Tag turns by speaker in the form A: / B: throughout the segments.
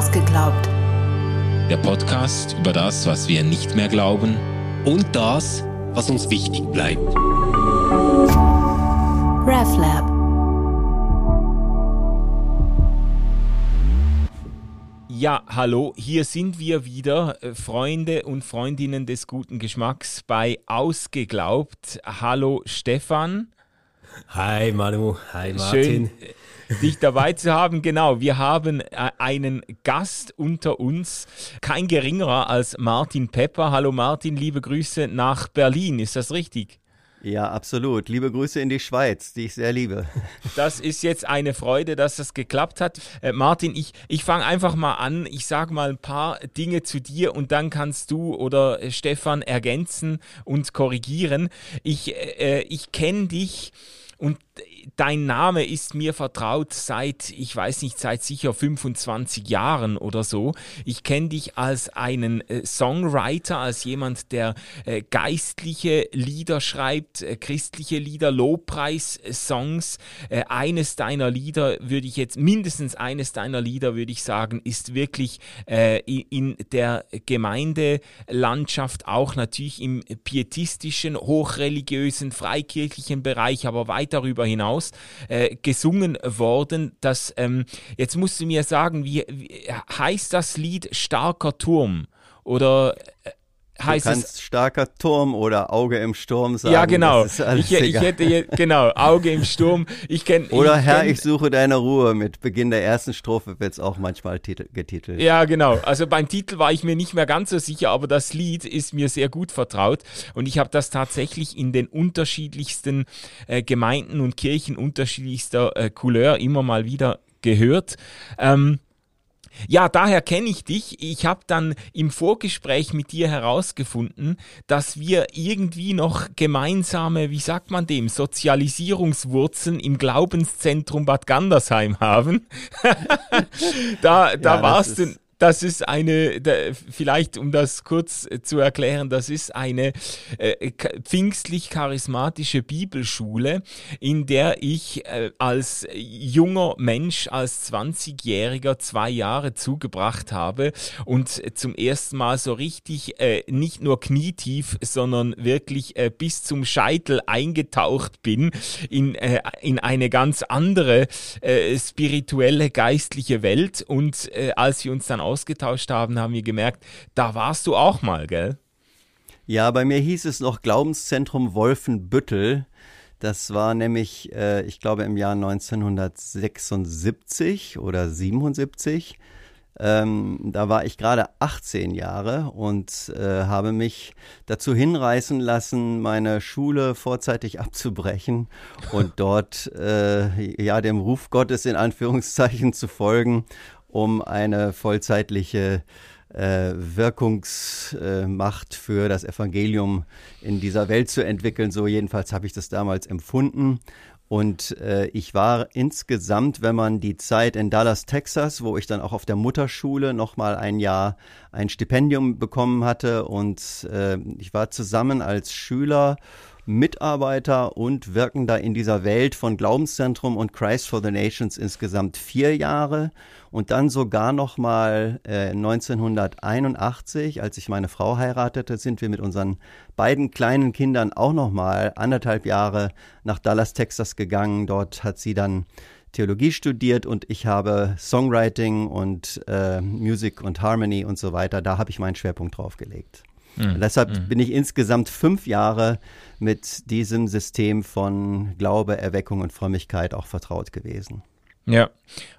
A: Ausgeglaubt.
B: Der Podcast über das, was wir nicht mehr glauben und das, was uns wichtig bleibt.
A: RefLab.
C: Ja, hallo, hier sind wir wieder, äh, Freunde und Freundinnen des guten Geschmacks bei Ausgeglaubt. Hallo Stefan.
D: Hi Manu, hi Martin.
C: Schön, dich dabei zu haben. Genau, wir haben äh, einen Gast unter uns, kein geringerer als Martin Pepper. Hallo Martin, liebe Grüße nach Berlin, ist das richtig?
E: Ja, absolut. Liebe Grüße in die Schweiz, die ich sehr liebe.
C: Das ist jetzt eine Freude, dass das geklappt hat. Äh, Martin, ich, ich fange einfach mal an. Ich sage mal ein paar Dinge zu dir und dann kannst du oder äh, Stefan ergänzen und korrigieren. Ich, äh, ich kenne dich und dein Name ist mir vertraut seit, ich weiß nicht, seit sicher 25 Jahren oder so. Ich kenne dich als einen äh, Songwriter, als jemand, der äh, geistliche Lieder schreibt, äh, christliche Lieder, Lobpreis-Songs. Äh, eines deiner Lieder würde ich jetzt, mindestens eines deiner Lieder würde ich sagen, ist wirklich äh, in der Gemeindelandschaft auch natürlich im pietistischen, hochreligiösen, freikirchlichen Bereich, aber weit darüber hinaus hinaus äh, gesungen worden. Das, ähm, jetzt musst du mir sagen, wie, wie heißt das Lied Starker Turm? Oder äh, heißt
E: du kannst
C: es
E: starker Turm oder Auge im Sturm sagen.
C: Ja, genau. Ich, ich hätte jetzt, genau Auge im Sturm. Ich kenn,
E: oder
C: ich
E: Herr,
C: kenn,
E: ich suche deine Ruhe. Mit Beginn der ersten Strophe wird es auch manchmal titel, getitelt.
C: Ja, genau. Also beim Titel war ich mir nicht mehr ganz so sicher, aber das Lied ist mir sehr gut vertraut und ich habe das tatsächlich in den unterschiedlichsten äh, Gemeinden und Kirchen unterschiedlichster äh, Couleur immer mal wieder gehört. Ähm, ja, daher kenne ich dich. Ich habe dann im Vorgespräch mit dir herausgefunden, dass wir irgendwie noch gemeinsame, wie sagt man dem, Sozialisierungswurzeln im Glaubenszentrum Bad Gandersheim haben. da da
E: das
C: warst du. Das ist eine, vielleicht um das kurz äh, zu erklären, das ist eine äh, pfingstlich-charismatische Bibelschule, in der ich äh, als junger Mensch, als 20-Jähriger zwei Jahre zugebracht habe und zum ersten Mal so richtig nicht nur knietief, sondern wirklich bis zum Scheitel eingetaucht bin in, in eine ganz andere spirituelle, geistliche Welt. Und als wir uns dann ausgetauscht haben, haben wir gemerkt, da warst du auch mal, gell?
E: Ja, bei mir hieß es noch Glaubenszentrum Wolfenbüttel. Das war nämlich, äh, ich glaube, im Jahr 1976 oder 77. Ähm, da war ich gerade 18 Jahre und äh, habe mich dazu hinreißen lassen, meine Schule vorzeitig abzubrechen und dort äh, ja dem Ruf Gottes in Anführungszeichen zu folgen, um eine vollzeitliche äh, Wirkungsmacht für das Evangelium in dieser Welt zu entwickeln. So jedenfalls habe ich das damals empfunden. Und äh, ich war insgesamt, wenn man die Zeit in Dallas, Texas, wo ich dann auch auf der Mutterschule nochmal ein Jahr ein Stipendium bekommen hatte und äh, ich war zusammen als Schüler Mitarbeiter und Wirkender in dieser Welt von Glaubenszentrum und Christ for the Nations insgesamt vier Jahre und dann sogar noch mal äh, 1981, als ich meine Frau heiratete, sind wir mit unseren beiden kleinen Kindern auch noch mal anderthalb Jahre nach Dallas, Texas gegangen. Dort hat sie dann Theologie studiert und ich habe Songwriting und äh, Music und Harmony und so weiter. Da habe ich meinen Schwerpunkt drauf gelegt. Und deshalb bin ich insgesamt fünf Jahre mit diesem System von Glaube, Erweckung und Frömmigkeit auch vertraut gewesen.
C: Ja,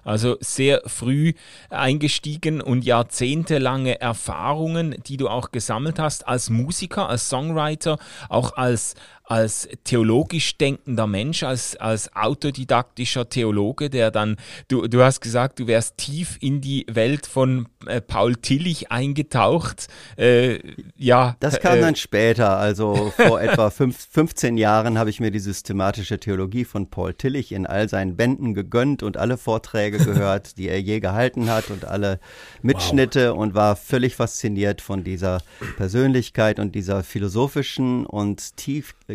C: also sehr früh eingestiegen und jahrzehntelange Erfahrungen, die du auch gesammelt hast als Musiker, als Songwriter, auch als, als theologisch denkender Mensch, als, als autodidaktischer Theologe, der dann, du, du hast gesagt, du wärst tief in die Welt von äh, Paul Tillich eingetaucht. Äh, ja,
E: Das kam
C: äh,
E: dann später, also vor etwa fünf, 15 Jahren habe ich mir die systematische Theologie von Paul Tillich in all seinen Bänden gegönnt und alle Vorträge gehört, die er je gehalten hat und alle Mitschnitte und war völlig fasziniert von dieser Persönlichkeit und dieser philosophischen und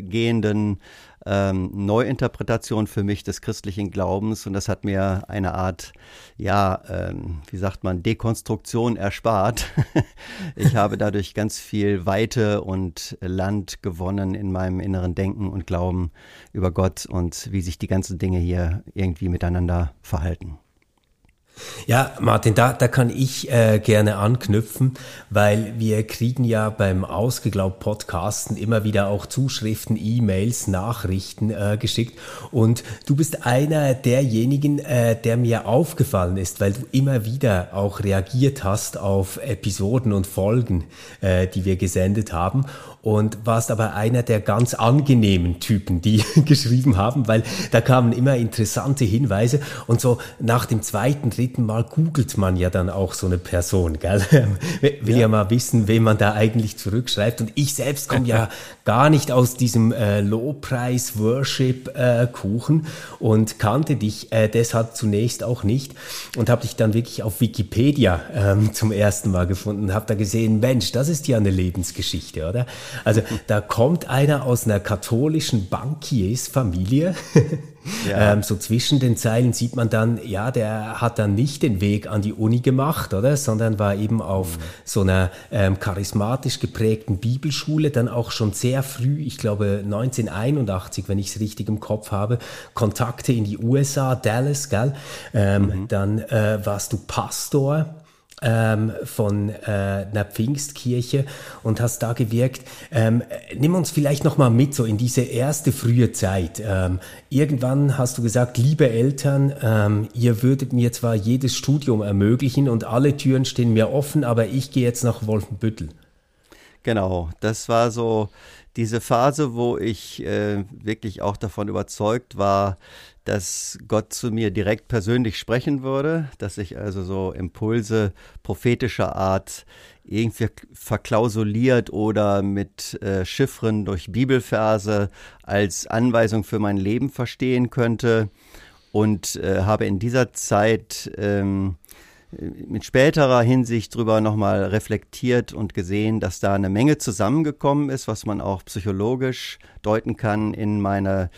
E: tiefgehenden ähm, Neuinterpretation für mich des christlichen Glaubens und das hat mir eine Art, ja, ähm, wie sagt man, Dekonstruktion erspart. ich habe dadurch ganz viel Weite und Land gewonnen in meinem inneren Denken und Glauben über Gott und wie sich die ganzen Dinge hier irgendwie miteinander verhalten.
D: Ja, Martin, da, da kann ich äh, gerne anknüpfen, weil wir kriegen ja beim Ausgeglaubt Podcasten immer wieder auch Zuschriften, E-Mails, Nachrichten äh, geschickt. Und du bist einer derjenigen, äh, der mir aufgefallen ist, weil du immer wieder auch reagiert hast auf Episoden und Folgen, äh, die wir gesendet haben und warst aber einer der ganz angenehmen Typen, die geschrieben haben, weil da kamen immer interessante Hinweise und so nach dem zweiten, dritten Mal googelt man ja dann auch so eine Person, gell? Will ja, ja mal wissen, wem man da eigentlich zurückschreibt und ich selbst komme ja gar nicht aus diesem äh, Lowpreis-Worship-Kuchen äh, und kannte dich äh, deshalb zunächst auch nicht und habe dich dann wirklich auf Wikipedia ähm, zum ersten Mal gefunden, habe da gesehen, Mensch, das ist ja eine Lebensgeschichte, oder? Also da kommt einer aus einer katholischen Bankiersfamilie. Ja. Ähm, so zwischen den Zeilen sieht man dann, ja, der hat dann nicht den Weg an die Uni gemacht, oder? Sondern war eben auf mhm. so einer ähm, charismatisch geprägten Bibelschule dann auch schon sehr früh, ich glaube 1981, wenn ich es richtig im Kopf habe, Kontakte in die USA, Dallas, gell? Ähm, mhm. Dann äh, warst du Pastor ähm, von äh, einer Pfingstkirche und hast da gewirkt. Ähm, nimm uns vielleicht noch mal mit so in diese erste frühe Zeit. Ähm, irgendwann hast du gesagt, liebe Eltern, ähm, ihr würdet mir zwar jedes Studium ermöglichen und alle Türen stehen mir offen, aber ich gehe jetzt nach Wolfenbüttel.
E: Genau, das war so diese Phase, wo ich äh, wirklich auch davon überzeugt war, dass Gott zu mir direkt persönlich sprechen würde, dass ich also so Impulse prophetischer Art irgendwie verklausuliert oder mit äh, Chiffren durch Bibelverse als Anweisung für mein Leben verstehen könnte. Und äh, habe in dieser Zeit ähm, mit späterer Hinsicht drüber nochmal reflektiert und gesehen, dass da eine Menge zusammengekommen ist, was man auch psychologisch deuten kann in meiner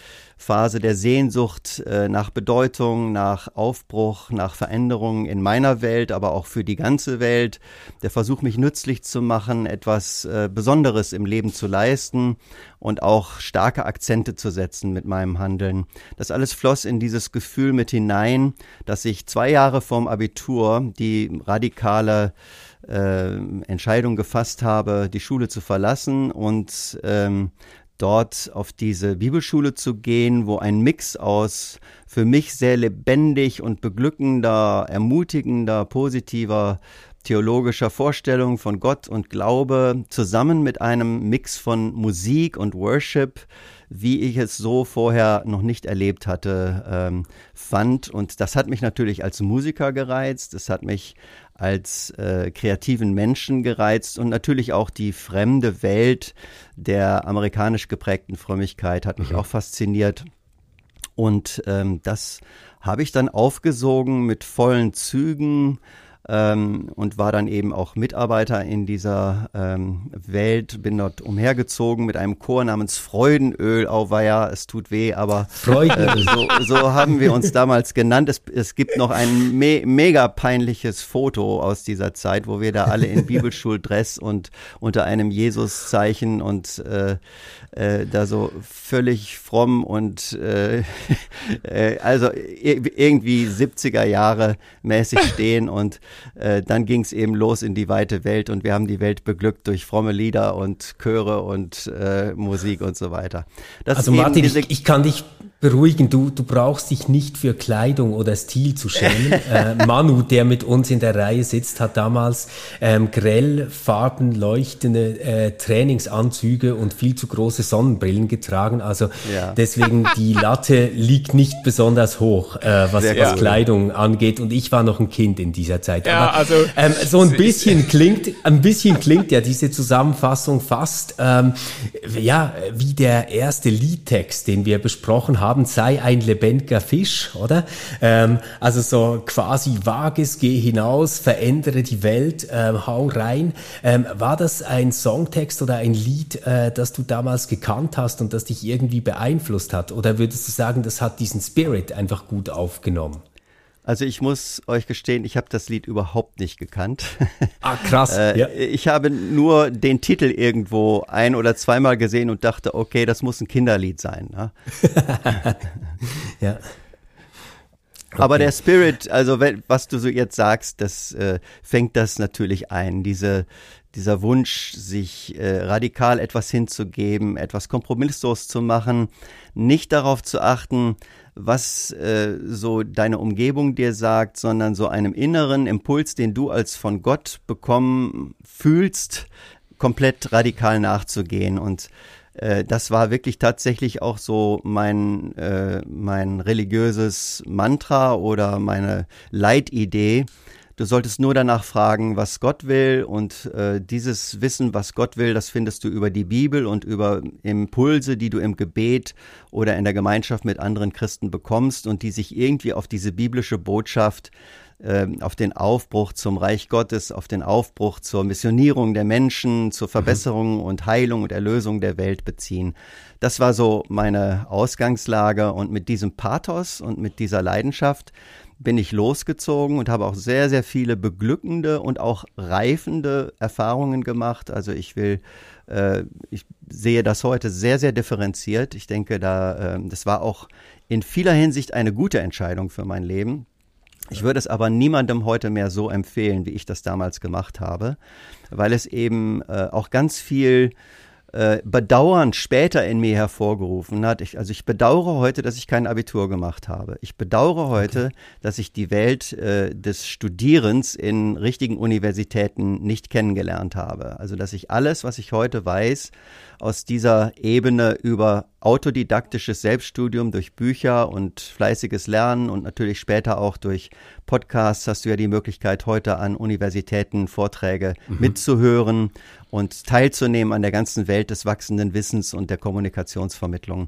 E: Phase der Sehnsucht äh, nach Bedeutung, nach Aufbruch, nach Veränderungen in meiner Welt, aber auch für die ganze Welt. Der Versuch, mich nützlich zu machen, etwas äh, Besonderes im Leben zu leisten und auch starke Akzente zu setzen mit meinem Handeln. Das alles floss in dieses Gefühl mit hinein, dass ich zwei Jahre vorm Abitur die radikale äh, Entscheidung gefasst habe, die Schule zu verlassen und ähm, dort auf diese Bibelschule zu gehen, wo ein Mix aus für mich sehr lebendig und beglückender, ermutigender, positiver theologischer Vorstellung von Gott und Glaube zusammen mit einem Mix von Musik und Worship, wie ich es so vorher noch nicht erlebt hatte, ähm, fand. Und das hat mich natürlich als Musiker gereizt. Es hat mich als äh, kreativen Menschen gereizt und natürlich auch die fremde Welt der amerikanisch geprägten Frömmigkeit hat mich mhm. auch fasziniert. Und ähm, das habe ich dann aufgesogen mit vollen Zügen ähm, und war dann eben auch Mitarbeiter in dieser ähm, Welt, bin dort umhergezogen mit einem Chor namens Freudenöl, auweia, es tut weh, aber äh, so, so, haben wir uns damals genannt. Es, es gibt noch ein me mega peinliches Foto aus dieser Zeit, wo wir da alle in Bibelschuldress und unter einem Jesuszeichen und äh, äh, da so völlig fromm und äh, äh, also irgendwie 70er Jahre mäßig stehen und äh, dann ging es eben los in die weite Welt und wir haben die Welt beglückt durch fromme Lieder und Chöre und äh, Musik und so weiter.
D: Das also Martin, ich, ich kann dich beruhigen. Du, du brauchst dich nicht für Kleidung oder Stil zu schämen. äh, Manu, der mit uns in der Reihe sitzt, hat damals ähm, grell farben leuchtende äh, Trainingsanzüge und viel zu große Sonnenbrillen getragen. Also ja. deswegen die Latte liegt nicht besonders hoch, äh, was, was Kleidung angeht. Und ich war noch ein Kind in dieser Zeit. Ja, Aber, also ähm, so ein bisschen klingt, ein bisschen klingt ja diese Zusammenfassung fast ähm, ja wie der erste Liedtext, den wir besprochen haben, sei ein lebendiger Fisch, oder? Ähm, also so quasi vages, geh hinaus, verändere die Welt, ähm, hau rein. Ähm, war das ein Songtext oder ein Lied, äh, das du damals gekannt hast und das dich irgendwie beeinflusst hat? Oder würdest du sagen, das hat diesen Spirit einfach gut aufgenommen?
E: Also ich muss euch gestehen, ich habe das Lied überhaupt nicht gekannt.
D: Ah, krass.
E: äh, ja. Ich habe nur den Titel irgendwo ein oder zweimal gesehen und dachte, okay, das muss ein Kinderlied sein. Ne? ja. Okay. Aber der Spirit, also was du so jetzt sagst, das äh, fängt das natürlich ein. Diese, dieser Wunsch, sich äh, radikal etwas hinzugeben, etwas kompromisslos zu machen, nicht darauf zu achten, was äh, so deine Umgebung dir sagt, sondern so einem inneren Impuls, den du als von Gott bekommen fühlst, komplett radikal nachzugehen. Und äh, das war wirklich tatsächlich auch so mein, äh, mein religiöses Mantra oder meine Leitidee, Du solltest nur danach fragen, was Gott will und äh, dieses Wissen, was Gott will, das findest du über die Bibel und über Impulse, die du im Gebet oder in der Gemeinschaft mit anderen Christen bekommst und die sich irgendwie auf diese biblische Botschaft äh, auf den Aufbruch zum Reich Gottes, auf den Aufbruch zur Missionierung der Menschen, zur mhm. Verbesserung und Heilung und Erlösung der Welt beziehen. Das war so meine Ausgangslage und mit diesem Pathos und mit dieser Leidenschaft bin ich losgezogen und habe auch sehr, sehr viele beglückende und auch reifende Erfahrungen gemacht. Also ich will, äh, ich sehe das heute sehr, sehr differenziert. Ich denke, da, äh, das war auch in vieler Hinsicht eine gute Entscheidung für mein Leben. Ich würde es aber niemandem heute mehr so empfehlen, wie ich das damals gemacht habe, weil es eben äh, auch ganz viel äh, Bedauern später in mir hervorgerufen hat. Ich, also ich bedauere heute, dass ich kein Abitur gemacht habe. Ich bedauere heute, okay. dass ich die Welt äh, des Studierens in richtigen Universitäten nicht kennengelernt habe. Also dass ich alles, was ich heute weiß, aus dieser Ebene über autodidaktisches Selbststudium durch Bücher und fleißiges Lernen und natürlich später auch durch Podcasts hast du ja die Möglichkeit, heute an Universitäten Vorträge mhm. mitzuhören und teilzunehmen an der ganzen Welt des wachsenden Wissens und der Kommunikationsvermittlung.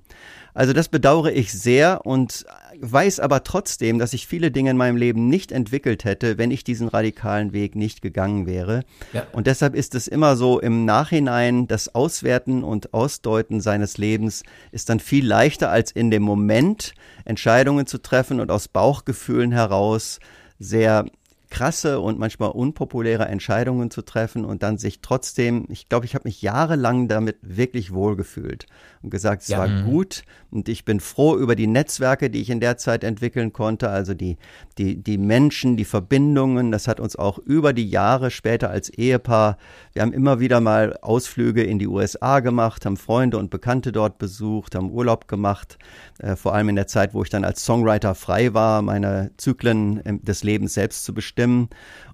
E: Also das bedauere ich sehr und weiß aber trotzdem, dass ich viele Dinge in meinem Leben nicht entwickelt hätte, wenn ich diesen radikalen Weg nicht gegangen wäre. Ja. Und deshalb ist es immer so im Nachhinein, das Auswerten und Ausdeuten seines Lebens ist dann viel leichter als in dem Moment Entscheidungen zu treffen und aus Bauchgefühlen heraus sehr krasse und manchmal unpopuläre Entscheidungen zu treffen und dann sich trotzdem, ich glaube, ich habe mich jahrelang damit wirklich wohlgefühlt und gesagt, es ja. war mhm. gut und ich bin froh über die Netzwerke, die ich in der Zeit entwickeln konnte, also die, die, die Menschen, die Verbindungen, das hat uns auch über die Jahre später als Ehepaar, wir haben immer wieder mal Ausflüge in die USA gemacht, haben Freunde und Bekannte dort besucht, haben Urlaub gemacht, äh, vor allem in der Zeit, wo ich dann als Songwriter frei war, meine Zyklen des Lebens selbst zu bestimmen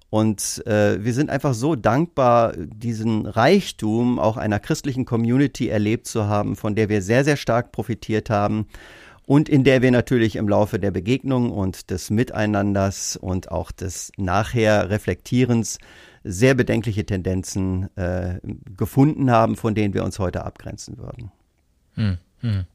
E: und äh, wir sind einfach so dankbar, diesen Reichtum auch einer christlichen Community erlebt zu haben, von der wir sehr, sehr stark profitiert haben und in der wir natürlich im Laufe der Begegnung und des Miteinanders und auch des nachher Reflektierens sehr bedenkliche Tendenzen äh, gefunden haben, von denen wir uns heute abgrenzen würden. Hm, hm.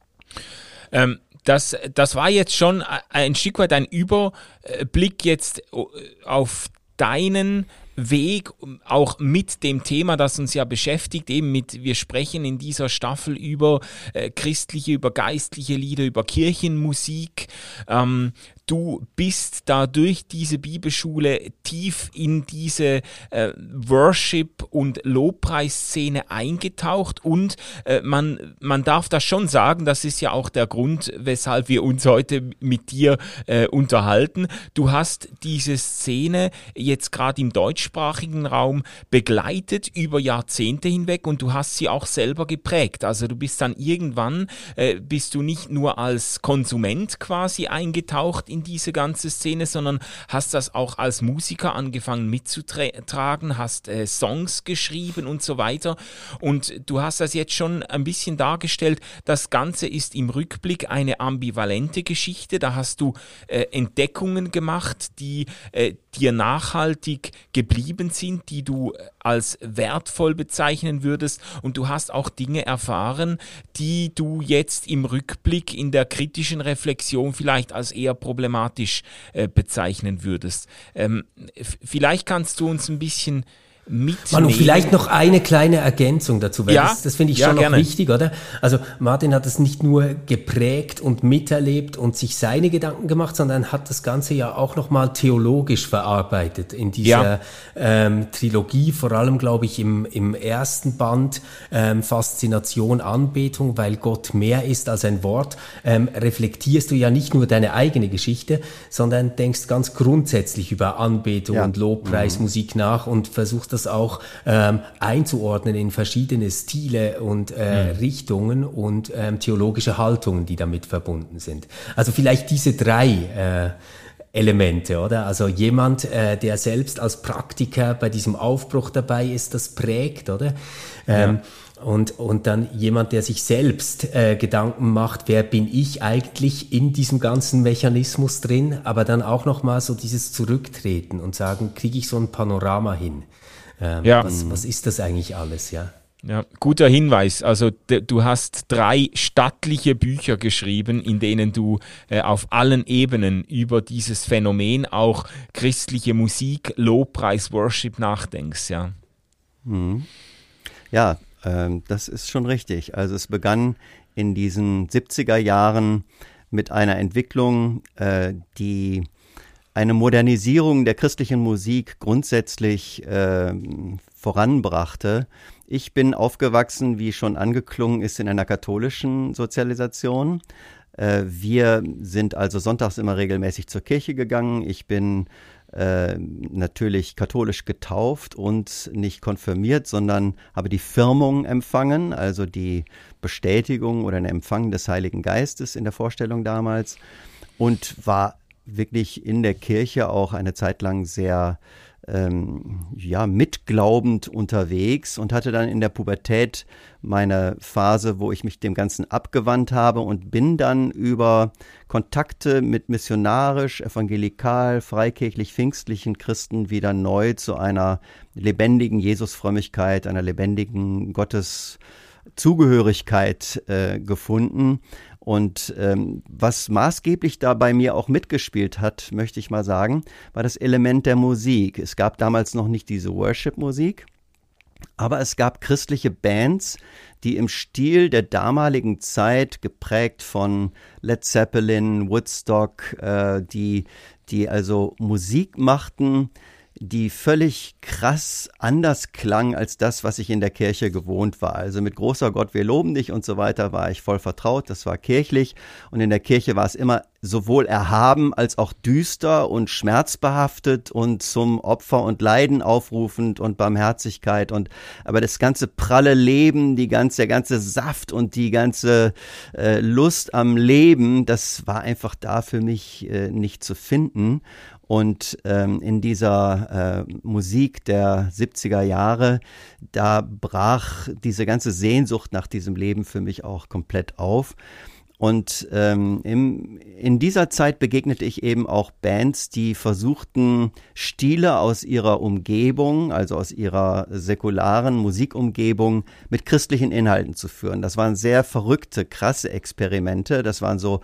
C: Ähm, das, das war jetzt schon ein Stück weit ein Überblick jetzt äh, auf deinen Weg auch mit dem Thema, das uns ja beschäftigt, eben mit, wir sprechen in dieser Staffel über äh, christliche, über geistliche Lieder, über Kirchenmusik. Ähm, du bist da durch diese Bibelschule tief in diese äh, Worship- und Lobpreisszene eingetaucht und äh, man, man darf das schon sagen, das ist ja auch der Grund, weshalb wir uns heute mit dir äh, unterhalten. Du hast diese Szene jetzt gerade im deutschsprachigen Raum begleitet über Jahrzehnte hinweg und du hast sie auch selber geprägt. Also du bist dann irgendwann, äh, bist du nicht nur als Konsument quasi eingetaucht in diese ganze Szene, sondern hast das auch als Musiker angefangen mitzutragen, hast äh, Songs geschrieben und so weiter. Und du hast das jetzt schon ein bisschen dargestellt. Das Ganze ist im Rückblick eine ambivalente Geschichte. Da hast du äh, Entdeckungen gemacht, die äh, dir nachhaltig geblieben sind, die du als wertvoll bezeichnen würdest. Und du hast auch Dinge erfahren, die du jetzt im Rückblick in der kritischen Reflexion vielleicht als eher problematisch äh, bezeichnen würdest. Ähm, vielleicht kannst du uns ein bisschen mitnehmen.
D: Manu, vielleicht noch eine kleine Ergänzung dazu, weil
C: Ja,
D: das, das finde ich
C: ja,
D: schon
C: gerne.
D: noch wichtig, oder? Also Martin hat es nicht nur geprägt und miterlebt und sich seine Gedanken gemacht, sondern hat das Ganze ja auch nochmal theologisch verarbeitet in dieser
C: Ja.
D: ähm, Trilogie, vor allem glaube ich im, im ersten Band ähm, Faszination, Anbetung, weil Gott mehr ist als ein Wort, ähm, reflektierst du ja nicht nur deine eigene Geschichte, sondern denkst ganz grundsätzlich über Anbetung und Lobpreis, Musik nach und versuchst das auch ähm, einzuordnen in verschiedene Stile und äh, Richtungen und ähm, theologische Haltungen, die damit verbunden sind. Also vielleicht diese drei äh, Elemente, oder? Also jemand, äh, der selbst als Praktiker bei diesem Aufbruch dabei ist, das prägt, oder? Ähm, und, und dann jemand, der sich selbst äh, Gedanken macht, wer bin ich eigentlich in diesem ganzen Mechanismus drin, aber dann auch nochmal so dieses Zurücktreten und sagen, kriege ich so ein Panorama hin? Ähm,
C: Ja.
D: was, was ist das eigentlich alles, ja?
C: Ja, guter Hinweis. Also du hast drei stattliche Bücher geschrieben, in denen du äh, auf allen Ebenen über dieses Phänomen auch christliche Musik, Lobpreis, Worship nachdenkst, ja.
E: Ja, ähm, das ist schon richtig. Also es begann in diesen 70er Jahren mit einer Entwicklung, äh, die eine Modernisierung der christlichen Musik grundsätzlich äh, voranbrachte. Ich bin aufgewachsen, wie schon angeklungen ist, in einer katholischen Sozialisation. Äh, wir sind also sonntags immer regelmäßig zur Kirche gegangen. Ich bin äh, natürlich katholisch getauft und nicht konfirmiert, sondern habe die Firmung empfangen, also die Bestätigung oder den Empfang des Heiligen Geistes in der Vorstellung damals und war wirklich in der Kirche auch eine Zeit lang sehr ähm, ja, mitglaubend unterwegs und hatte dann in der Pubertät meine Phase, wo ich mich dem Ganzen abgewandt habe und bin dann über Kontakte mit missionarisch, evangelikal, freikirchlich, pfingstlichen Christen wieder neu zu einer lebendigen Jesusfrömmigkeit, einer lebendigen Gotteszugehörigkeit äh, gefunden. Und ähm, was maßgeblich da bei mir auch mitgespielt hat, möchte ich mal sagen, war das Element der Musik. Es gab damals noch nicht diese Worship-Musik, aber es gab christliche Bands, die im Stil der damaligen Zeit, geprägt von Led Zeppelin, Woodstock, äh, die, die also Musik machten, die völlig krass anders klang als das, was ich in der Kirche gewohnt war. Also mit großer Gott, wir loben dich und so weiter war ich voll vertraut, das war kirchlich. Und in der Kirche war es immer sowohl erhaben als auch düster und schmerzbehaftet und zum Opfer und Leiden aufrufend und Barmherzigkeit. Und aber das ganze pralle Leben, die ganze der ganze Saft und die ganze äh, Lust am Leben, das war einfach da für mich äh, nicht zu finden und ähm, in dieser äh, Musik der 70er Jahre, da brach diese ganze Sehnsucht nach diesem Leben für mich auch komplett auf. Und ähm, im, in dieser Zeit begegnete ich eben auch Bands, die versuchten, Stile aus ihrer Umgebung, also aus ihrer säkularen Musikumgebung, mit christlichen Inhalten zu führen. Das waren sehr verrückte, krasse Experimente. Das waren so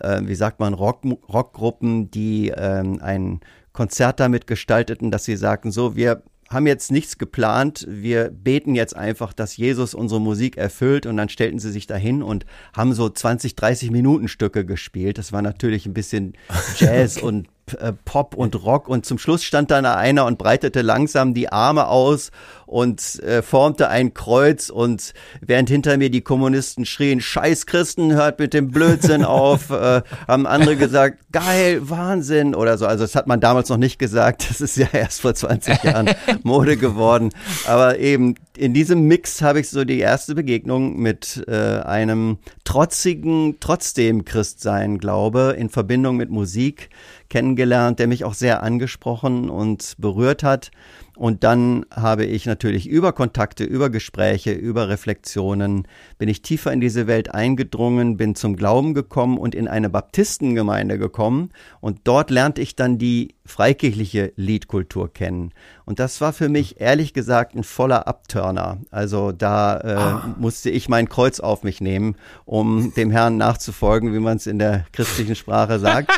E: äh, wie sagt man, Rock, Rockgruppen, die ähm, ein Konzert damit gestalteten, dass sie sagten, so, wir haben jetzt nichts geplant, wir beten jetzt einfach, dass Jesus unsere Musik erfüllt und dann stellten sie sich dahin und haben so 20, 30 Minuten Stücke gespielt. Das war natürlich ein bisschen Jazz und äh, Pop und Rock und zum Schluss stand dann einer und breitete langsam die Arme aus und äh, formte ein Kreuz und während hinter mir die Kommunisten schrien, Scheiß Christen, hört mit dem Blödsinn auf, äh, haben andere gesagt, geil, Wahnsinn oder so. Also das hat man damals noch nicht gesagt, das ist ja erst vor 20 Jahren Mode geworden. Aber eben in diesem Mix habe ich so die erste Begegnung mit äh, einem trotzigen, trotzdem Christsein Glaube in Verbindung mit Musik kennengelernt, der mich auch sehr angesprochen und berührt hat. Und dann habe ich natürlich über Kontakte, über Gespräche, über Reflexionen, bin ich tiefer in diese Welt eingedrungen, bin zum Glauben gekommen und in eine Baptistengemeinde gekommen. Und dort lernte ich dann die freikirchliche Liedkultur kennen. Und das war für mich ehrlich gesagt ein voller Abturner. Also da äh, ah. musste ich mein Kreuz auf mich nehmen, um dem Herrn nachzufolgen, wie man es in der christlichen Sprache sagt.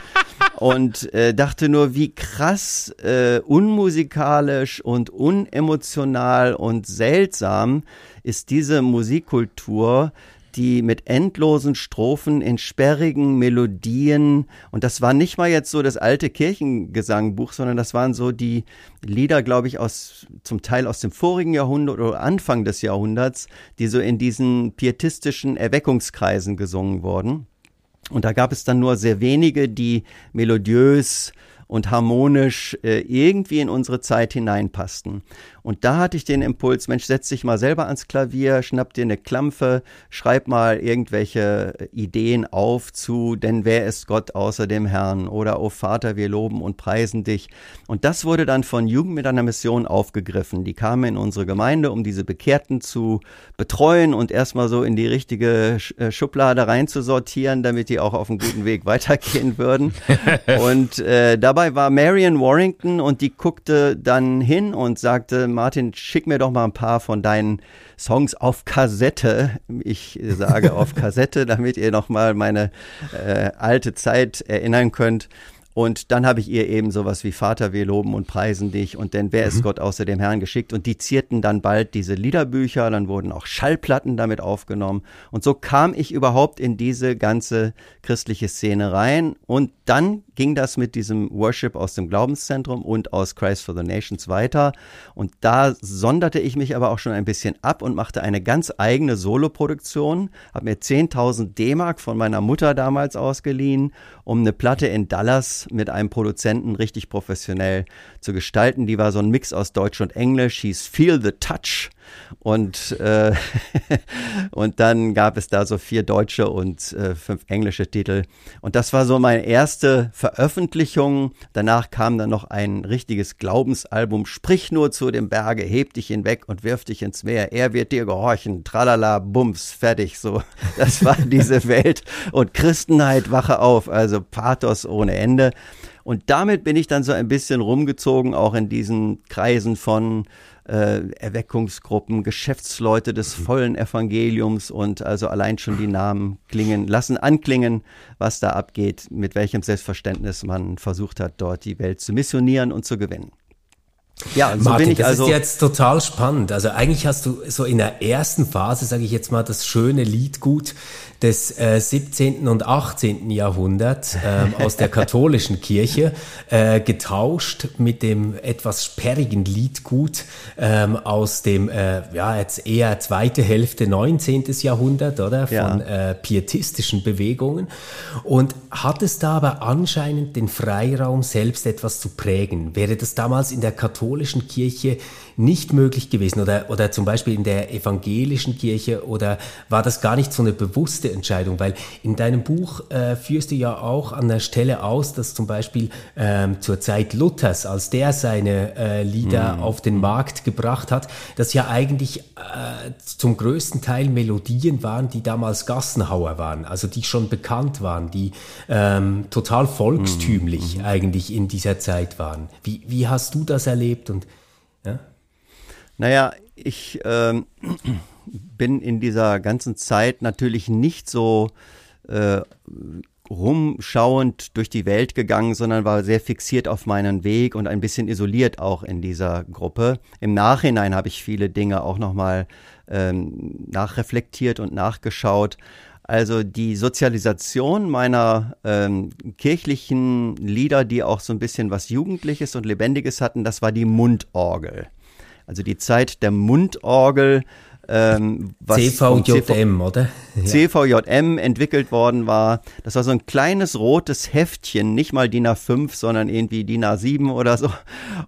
E: Und äh, dachte nur, wie krass äh, unmusikalisch und unemotional und seltsam ist diese Musikkultur, die mit endlosen Strophen in sperrigen Melodien und das war nicht mal jetzt so das alte Kirchengesangbuch, sondern das waren so die Lieder, glaube ich, aus zum Teil aus dem vorigen Jahrhundert oder Anfang des Jahrhunderts, die so in diesen pietistischen Erweckungskreisen gesungen wurden. Und da gab es dann nur sehr wenige, die melodiös und harmonisch äh, irgendwie in unsere Zeit hineinpassten. Und da hatte ich den Impuls, Mensch, setz dich mal selber ans Klavier, schnapp dir eine Klampfe, schreib mal irgendwelche Ideen auf zu, denn wer ist Gott außer dem Herrn? Oder, oh Vater, wir loben und preisen dich. Und das wurde dann von Jugend mit einer Mission aufgegriffen. Die kamen in unsere Gemeinde, um diese Bekehrten zu betreuen und erstmal so in die richtige äh, Schublade reinzusortieren, damit die auch auf einem guten Weg weitergehen würden. Und äh, dabei war Marion Warrington und die guckte dann hin und sagte, Martin, schick mir doch mal ein paar von deinen Songs auf Kassette. Ich sage auf Kassette, damit ihr noch mal meine äh, alte Zeit erinnern könnt. Und dann habe ich ihr eben sowas wie Vater, wir loben und preisen dich. Und denn wer mhm. ist Gott außer dem Herrn geschickt? Und die zierten dann bald diese Liederbücher, dann wurden auch Schallplatten damit aufgenommen. Und so kam ich überhaupt in diese ganze christliche Szene rein. Und dann ging das mit diesem Worship aus dem Glaubenszentrum und aus Christ for the Nations weiter. Und da sonderte ich mich aber auch schon ein bisschen ab und machte eine ganz eigene Soloproduktion, habe mir 10.000 D-Mark von meiner Mutter damals ausgeliehen, um eine Platte in Dallas mit einem Produzenten richtig professionell zu gestalten. Die war so ein Mix aus Deutsch und Englisch, hieß Feel the Touch und, äh, und dann gab es da so vier deutsche und äh, fünf englische Titel. Und das war so meine erste Veröffentlichung. Danach kam dann noch ein richtiges Glaubensalbum. Sprich nur zu dem Berge, heb dich hinweg und wirf dich ins Meer. Er wird dir gehorchen. Tralala, bums, fertig. So, das war diese Welt. Und Christenheit, wache auf. Also Pathos ohne Ende. Und damit bin ich dann so ein bisschen rumgezogen, auch in diesen Kreisen von äh, Erweckungsgruppen, Geschäftsleute des mhm. vollen Evangeliums und also allein schon die Namen klingen, lassen anklingen, was da abgeht, mit welchem Selbstverständnis man versucht hat, dort die Welt zu missionieren und zu gewinnen.
D: Ja, so Martin, bin ich das also ist jetzt total spannend. Also eigentlich hast du so in der ersten Phase, sage ich jetzt mal, das schöne Liedgut des äh, 17. und 18. Jahrhunderts äh, aus der katholischen Kirche äh, getauscht mit dem etwas sperrigen Liedgut ähm, aus dem äh, ja jetzt eher zweite Hälfte 19. Jahrhundert oder von ja. äh, pietistischen Bewegungen und hat es da aber anscheinend den Freiraum selbst etwas zu prägen. Wäre das damals in der katholischen Kirche nicht möglich gewesen oder, oder zum Beispiel in der evangelischen Kirche oder war das gar nicht so eine bewusste Entscheidung? Weil in deinem Buch äh, führst du ja auch an der Stelle aus, dass zum Beispiel ähm, zur Zeit Luthers, als der seine äh, Lieder mhm. auf den Markt gebracht hat, dass ja eigentlich äh, zum größten Teil Melodien waren, die damals Gassenhauer waren, also die schon bekannt waren, die ähm, total volkstümlich mhm. eigentlich in dieser Zeit waren. Wie, wie hast du das erlebt und ja?
E: Naja, ich ähm, bin in dieser ganzen Zeit natürlich nicht so äh, rumschauend durch die Welt gegangen, sondern war sehr fixiert auf meinen Weg und ein bisschen isoliert auch in dieser Gruppe. Im Nachhinein habe ich viele Dinge auch nochmal ähm, nachreflektiert und nachgeschaut. Also die Sozialisation meiner ähm, kirchlichen Lieder, die auch so ein bisschen was Jugendliches und Lebendiges hatten, das war die Mundorgel. Also die Zeit der Mundorgel
D: ähm, was CVJM, oder?
E: Ja. CVJM entwickelt worden war. Das war so ein kleines rotes Heftchen, nicht mal DIN A5, sondern irgendwie DIN A7 oder so.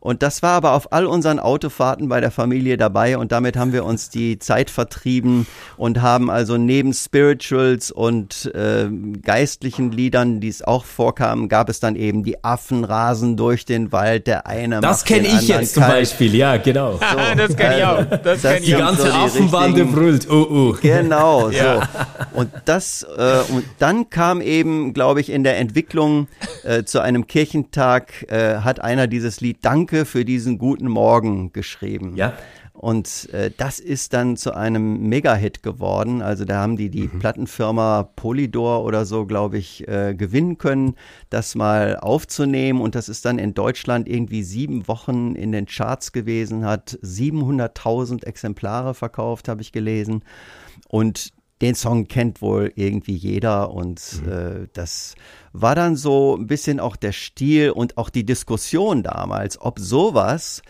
E: Und das war aber auf all unseren Autofahrten bei der Familie dabei und damit haben wir uns die Zeit vertrieben und haben also neben Spirituals und äh, geistlichen Liedern, die es auch vorkamen, gab es dann eben die Affen rasen durch den Wald, der eine
D: Das kenne ich jetzt zum Beispiel, ja, genau.
C: So, das kenne ich auch. Das,
D: das die ganze so Affen Bande brüllt. Oh, oh.
E: Genau, so. Ja. Und das, äh, und dann kam eben, glaube ich, in der Entwicklung äh, zu einem Kirchentag, äh, hat einer dieses Lied Danke für diesen guten Morgen geschrieben.
D: Ja.
E: Und äh, das ist dann zu einem Mega-Hit geworden. Also da haben die die mhm. Plattenfirma Polydor oder so, glaube ich, äh, gewinnen können, das mal aufzunehmen. Und das ist dann in Deutschland irgendwie sieben Wochen in den Charts gewesen, hat 700.000 Exemplare verkauft, habe ich gelesen. Und den Song kennt wohl irgendwie jeder und mhm. äh, das war dann so ein bisschen auch der Stil und auch die Diskussion damals, ob sowas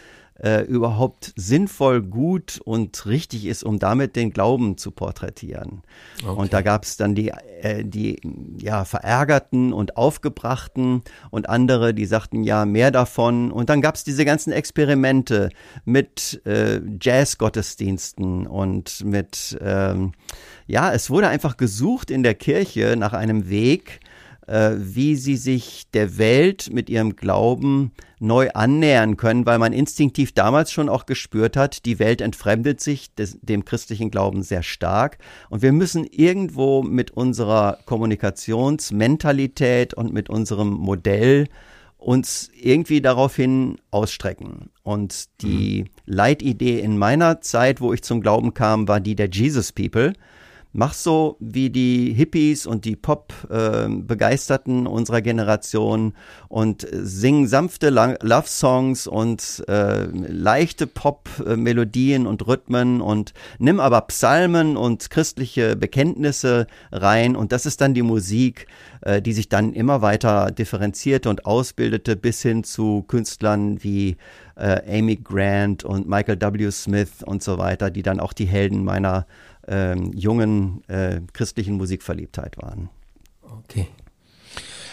E: äh, überhaupt sinnvoll, gut und richtig ist, um damit den Glauben zu porträtieren. Okay. Und da gab es dann die, äh, die ja, Verärgerten und Aufgebrachten und andere, die sagten, ja, mehr davon. Und dann gab es diese ganzen Experimente mit äh, Jazz-Gottesdiensten und mit, ähm, ja, es wurde einfach gesucht in der Kirche nach einem Weg, wie sie sich der Welt mit ihrem Glauben neu annähern können, weil man instinktiv damals schon auch gespürt hat, die Welt entfremdet sich des, dem christlichen Glauben sehr stark und wir müssen irgendwo mit unserer Kommunikationsmentalität und mit unserem Modell uns irgendwie daraufhin ausstrecken. Und die mhm. Leitidee in meiner Zeit, wo ich zum Glauben kam, war die der Jesus People mach so wie die Hippies und die Pop-Begeisterten äh, unserer Generation und sing sanfte Love-Songs und äh, leichte Pop-Melodien und Rhythmen und nimm aber Psalmen und christliche Bekenntnisse rein und das ist dann die Musik, äh, die sich dann immer weiter differenzierte und ausbildete bis hin zu Künstlern wie äh, Amy Grant und Michael W. Smith und so weiter, die dann auch die Helden meiner ähm, jungen äh, christlichen Musikverliebtheit waren.
D: Okay.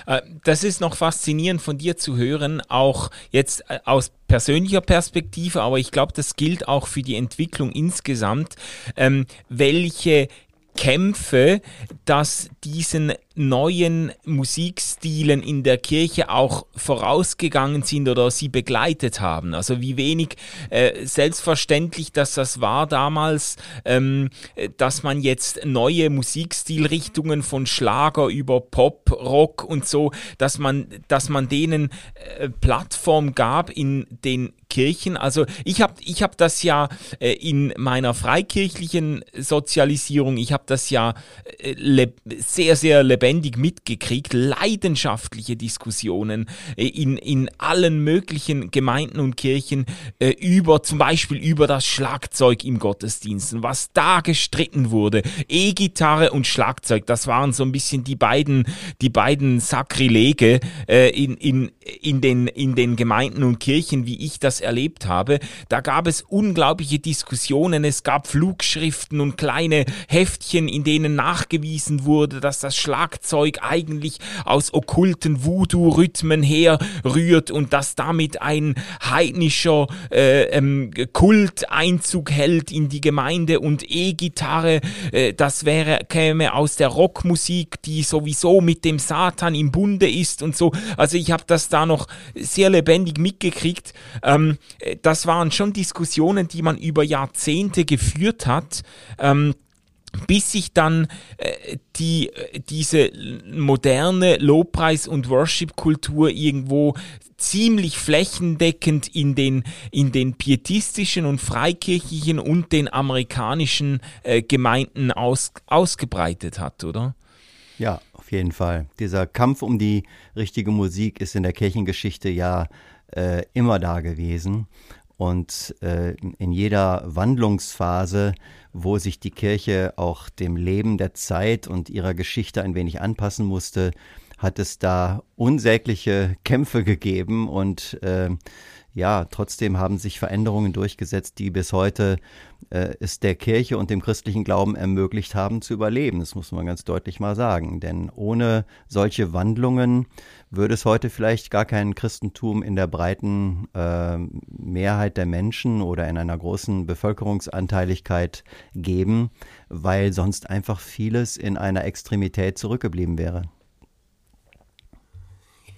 C: Äh, das ist noch faszinierend von dir zu hören, auch jetzt äh, aus persönlicher Perspektive, aber ich glaube, das gilt auch für die Entwicklung insgesamt, ähm, welche Kämpfe, dass diesen neuen Musikstilen in der Kirche auch vorausgegangen sind oder sie begleitet haben. Also wie wenig äh, selbstverständlich, dass das war damals, ähm, dass man jetzt neue Musikstilrichtungen von Schlager über Pop, Rock und so, dass man, dass man denen äh, Plattform gab in den Kirchen. Also ich habe ich hab das ja äh, in meiner freikirchlichen Sozialisierung, ich habe das ja äh, sehr, sehr lebendig mitgekriegt, leidenschaftliche Diskussionen äh, in, in allen möglichen Gemeinden und Kirchen äh, über zum Beispiel über das Schlagzeug im Gottesdienst, was da gestritten wurde. E-Gitarre und Schlagzeug, das waren so ein bisschen die beiden, die beiden Sakrilege äh, in, in, in, den, in den Gemeinden und Kirchen, wie ich das erlebt habe. Da gab es unglaubliche Diskussionen, es gab Flugschriften und kleine Heftchen, in denen nachgewiesen wurde, dass das Schlagzeug eigentlich aus okkulten Voodoo-Rhythmen herrührt und dass damit ein heidnischer äh, ähm, Kult Einzug hält in die Gemeinde und E-Gitarre, äh, das wäre, käme aus der Rockmusik, die sowieso mit dem Satan im Bunde ist und so. Also ich habe das da noch sehr lebendig mitgekriegt. Ähm, äh, das waren schon Diskussionen, die man über Jahrzehnte geführt hat. Ähm, bis sich dann äh, die, äh, diese moderne Lobpreis- und Worship-Kultur irgendwo ziemlich flächendeckend in den, in den pietistischen und freikirchlichen und den amerikanischen äh, Gemeinden aus, ausgebreitet hat, oder?
E: Ja, jeden Fall. Dieser Kampf um die richtige Musik ist in der Kirchengeschichte ja äh, immer da gewesen. Und äh, in jeder Wandlungsphase, wo sich die Kirche auch dem Leben der Zeit und ihrer Geschichte ein wenig anpassen musste, hat es da unsägliche Kämpfe gegeben und äh, ja, trotzdem haben sich Veränderungen durchgesetzt, die bis heute äh, es der Kirche und dem christlichen Glauben ermöglicht haben zu überleben. Das muss man ganz deutlich mal sagen. Denn ohne solche Wandlungen würde es heute vielleicht gar kein Christentum in der breiten äh, Mehrheit der Menschen oder in einer großen Bevölkerungsanteiligkeit geben, weil sonst einfach vieles in einer Extremität zurückgeblieben wäre.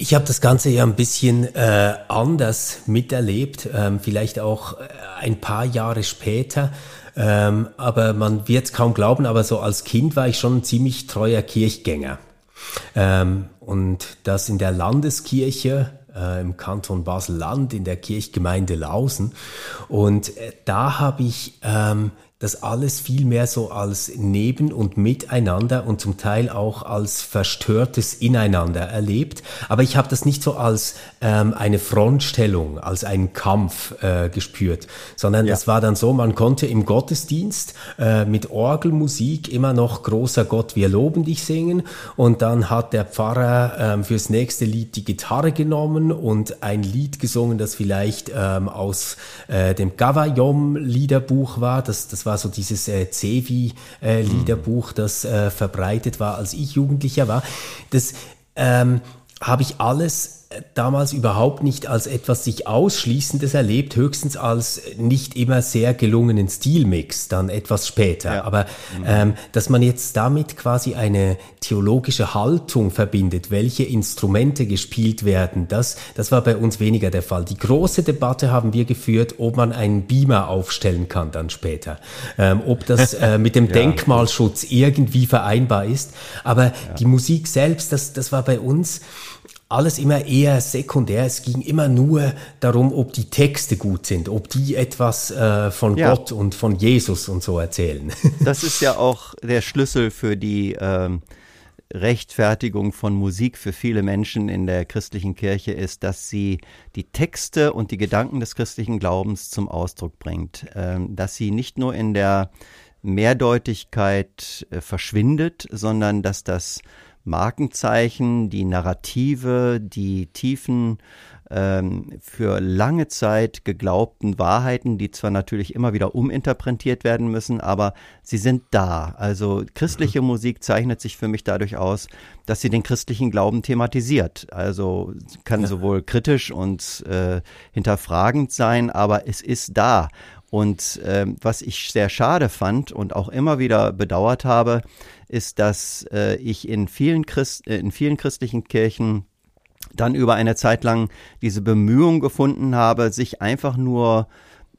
D: Ich habe das Ganze ja ein bisschen äh, anders miterlebt, ähm, vielleicht auch äh, ein paar Jahre später. Ähm, aber man wird es kaum glauben, aber so als Kind war ich schon ein ziemlich treuer Kirchgänger. Ähm, und das in der Landeskirche äh, im Kanton Basel-Land, in der Kirchgemeinde Lausen. Und äh, da habe ich ähm, das alles viel mehr so als Neben- und Miteinander und zum Teil auch als verstörtes Ineinander erlebt. Aber ich habe das nicht so als ähm, eine Frontstellung, als einen Kampf äh, gespürt, sondern es ja. war dann so, man konnte im Gottesdienst äh, mit Orgelmusik immer noch Großer Gott, wir loben dich singen und dann hat der Pfarrer äh, fürs nächste Lied die Gitarre genommen und ein Lied gesungen, das vielleicht ähm, aus äh, dem Gavayom-Liederbuch war. Das, das war war so dieses äh, Cevi-Liederbuch, äh, das äh, verbreitet war, als ich Jugendlicher war. Das ähm, habe ich alles damals überhaupt nicht als etwas sich Ausschließendes erlebt, höchstens als nicht immer sehr gelungenen Stilmix, dann etwas später. Ja. Aber mhm. ähm, dass man jetzt damit quasi eine theologische Haltung verbindet, welche Instrumente gespielt werden, das, das war bei uns weniger der Fall. Die große Debatte haben wir geführt, ob man einen Beamer aufstellen kann dann später, ähm, ob das äh, mit dem ja. Denkmalschutz irgendwie vereinbar ist. Aber ja. die Musik selbst, das, das war bei uns alles immer eher sekundär. Es ging immer nur darum, ob die Texte gut sind, ob die etwas äh, von ja. Gott und von Jesus und so erzählen.
E: Das ist ja auch der Schlüssel für die ähm, Rechtfertigung von Musik für viele Menschen in der christlichen Kirche ist, dass sie die Texte und die Gedanken des christlichen Glaubens zum Ausdruck bringt. Ähm, dass sie nicht nur in der Mehrdeutigkeit äh, verschwindet, sondern dass das Markenzeichen, die Narrative, die tiefen ähm, für lange Zeit geglaubten Wahrheiten, die zwar natürlich immer wieder uminterpretiert werden müssen, aber sie sind da. Also christliche mhm. Musik zeichnet sich für mich dadurch aus, dass sie den christlichen Glauben thematisiert. Also kann ja. sowohl kritisch und äh, hinterfragend sein, aber es ist da. Und äh, was ich sehr schade fand und auch immer wieder bedauert habe, ist, dass äh, ich in vielen, Christ, äh, in vielen christlichen Kirchen dann über eine Zeit lang diese Bemühung gefunden habe, sich einfach nur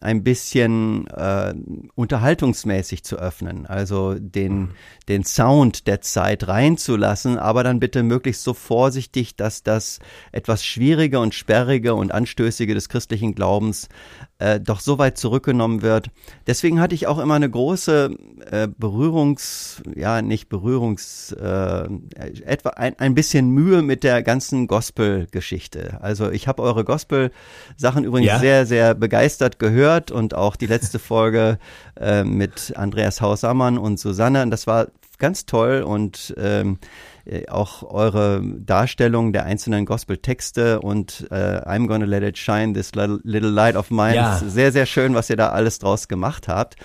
E: ein bisschen äh, unterhaltungsmäßig zu öffnen, also den, mhm. den Sound der Zeit reinzulassen, aber dann bitte möglichst so vorsichtig, dass das etwas Schwierige und Sperrige und Anstößige des christlichen Glaubens äh, doch so weit zurückgenommen wird. Deswegen hatte ich auch immer eine große äh, Berührungs, ja nicht Berührungs, äh, etwa ein, ein bisschen Mühe mit der ganzen Gospel-Geschichte. Also ich habe eure Gospel-Sachen übrigens ja. sehr, sehr begeistert gehört und auch die letzte Folge äh, mit Andreas Hausammann und Susanne. Und das war ganz toll und ähm, äh, auch eure Darstellung der einzelnen Gospel-Texte und äh, I'm gonna let it shine, this little light of mine. Ja. Sehr, sehr schön, was ihr da alles draus gemacht habt.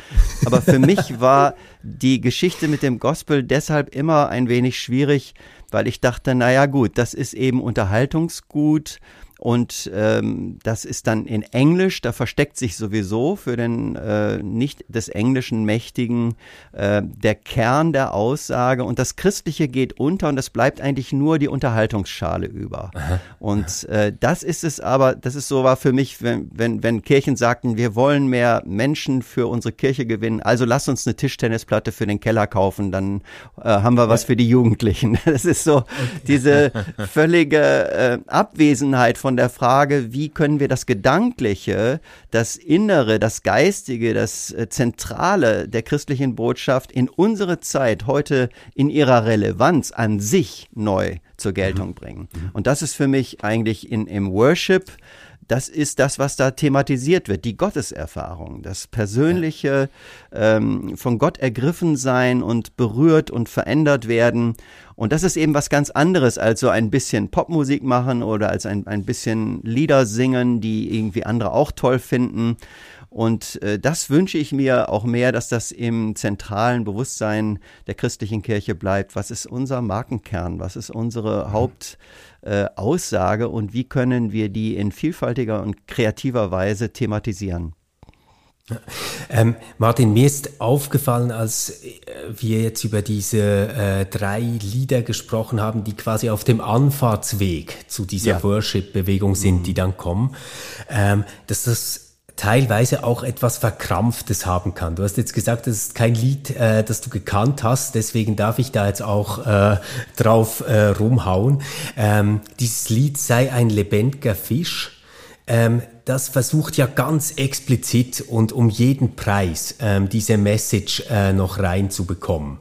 E: Aber für mich war die Geschichte mit dem Gospel deshalb immer ein wenig schwierig, weil ich dachte, naja gut, das ist eben Unterhaltungsgut und ähm, das ist dann in Englisch, da versteckt sich sowieso für den äh, nicht des Englischen Mächtigen äh, der Kern der Aussage und das Christliche geht unter und es bleibt eigentlich nur die Unterhaltungsschale über. Aha. Und äh, das ist es aber, das ist so war für mich, wenn, wenn, wenn Kirchen sagten, wir wollen mehr Menschen für unsere Kirche gewinnen, also lass uns eine Tischtennisplatte für den Keller kaufen, dann äh, haben wir was für die Jugendlichen. Das ist so diese völlige äh, Abwesenheit von von der Frage, wie können wir das Gedankliche, das Innere, das Geistige, das äh, Zentrale der christlichen Botschaft in unsere Zeit heute in ihrer Relevanz an sich neu zur Geltung mhm. bringen. Mhm. Und das ist für mich eigentlich in, im Worship das ist das, was da thematisiert wird, die Gotteserfahrung, das persönliche ähm, von Gott ergriffen sein und berührt und verändert werden. Und das ist eben was ganz anderes als so ein bisschen Popmusik machen oder als ein, ein bisschen Lieder singen, die irgendwie andere auch toll finden. Und äh, das wünsche ich mir auch mehr, dass das im zentralen Bewusstsein der christlichen Kirche bleibt. Was ist unser Markenkern? Was ist unsere Hauptaussage? Äh, und wie können wir die in vielfältiger und kreativer Weise thematisieren?
D: Ähm, Martin, mir ist aufgefallen, als äh, wir jetzt über diese äh, drei Lieder gesprochen haben, die quasi auf dem Anfahrtsweg zu dieser ja. Worship-Bewegung sind, mhm. die dann kommen, ähm, dass das teilweise auch etwas Verkrampftes haben kann. Du hast jetzt gesagt, das ist kein Lied, äh, das du gekannt hast, deswegen darf ich da jetzt auch äh, drauf äh, rumhauen. Ähm, dieses Lied sei ein lebendiger Fisch. Ähm, das versucht ja ganz explizit und um jeden Preis ähm, diese Message äh, noch reinzubekommen.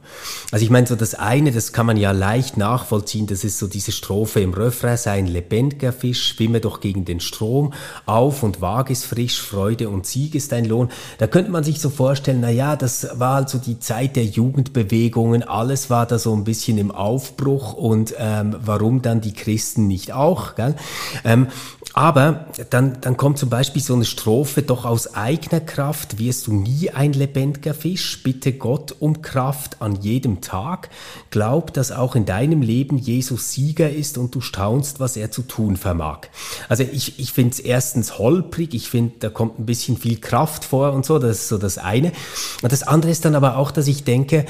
D: Also ich meine, so das eine, das kann man ja leicht nachvollziehen, das ist so diese Strophe im Refrain, sei ein lebendiger Fisch, schwimme doch gegen den Strom, auf und wag es frisch, Freude und Sieg ist dein Lohn. Da könnte man sich so vorstellen, na ja, das war also die Zeit der Jugendbewegungen, alles war da so ein bisschen im Aufbruch und ähm, warum dann die Christen nicht auch, gell? Ähm, aber dann, dann kommt zum Beispiel so eine Strophe, doch aus eigener Kraft wirst du nie ein lebendiger Fisch, bitte Gott um Kraft an jedem Tag, glaub, dass auch in deinem Leben Jesus Sieger ist und du staunst, was er zu tun vermag. Also ich, ich finde es erstens holprig, ich finde, da kommt ein bisschen viel Kraft vor und so, das ist so das eine. Und das andere ist dann aber auch, dass ich denke,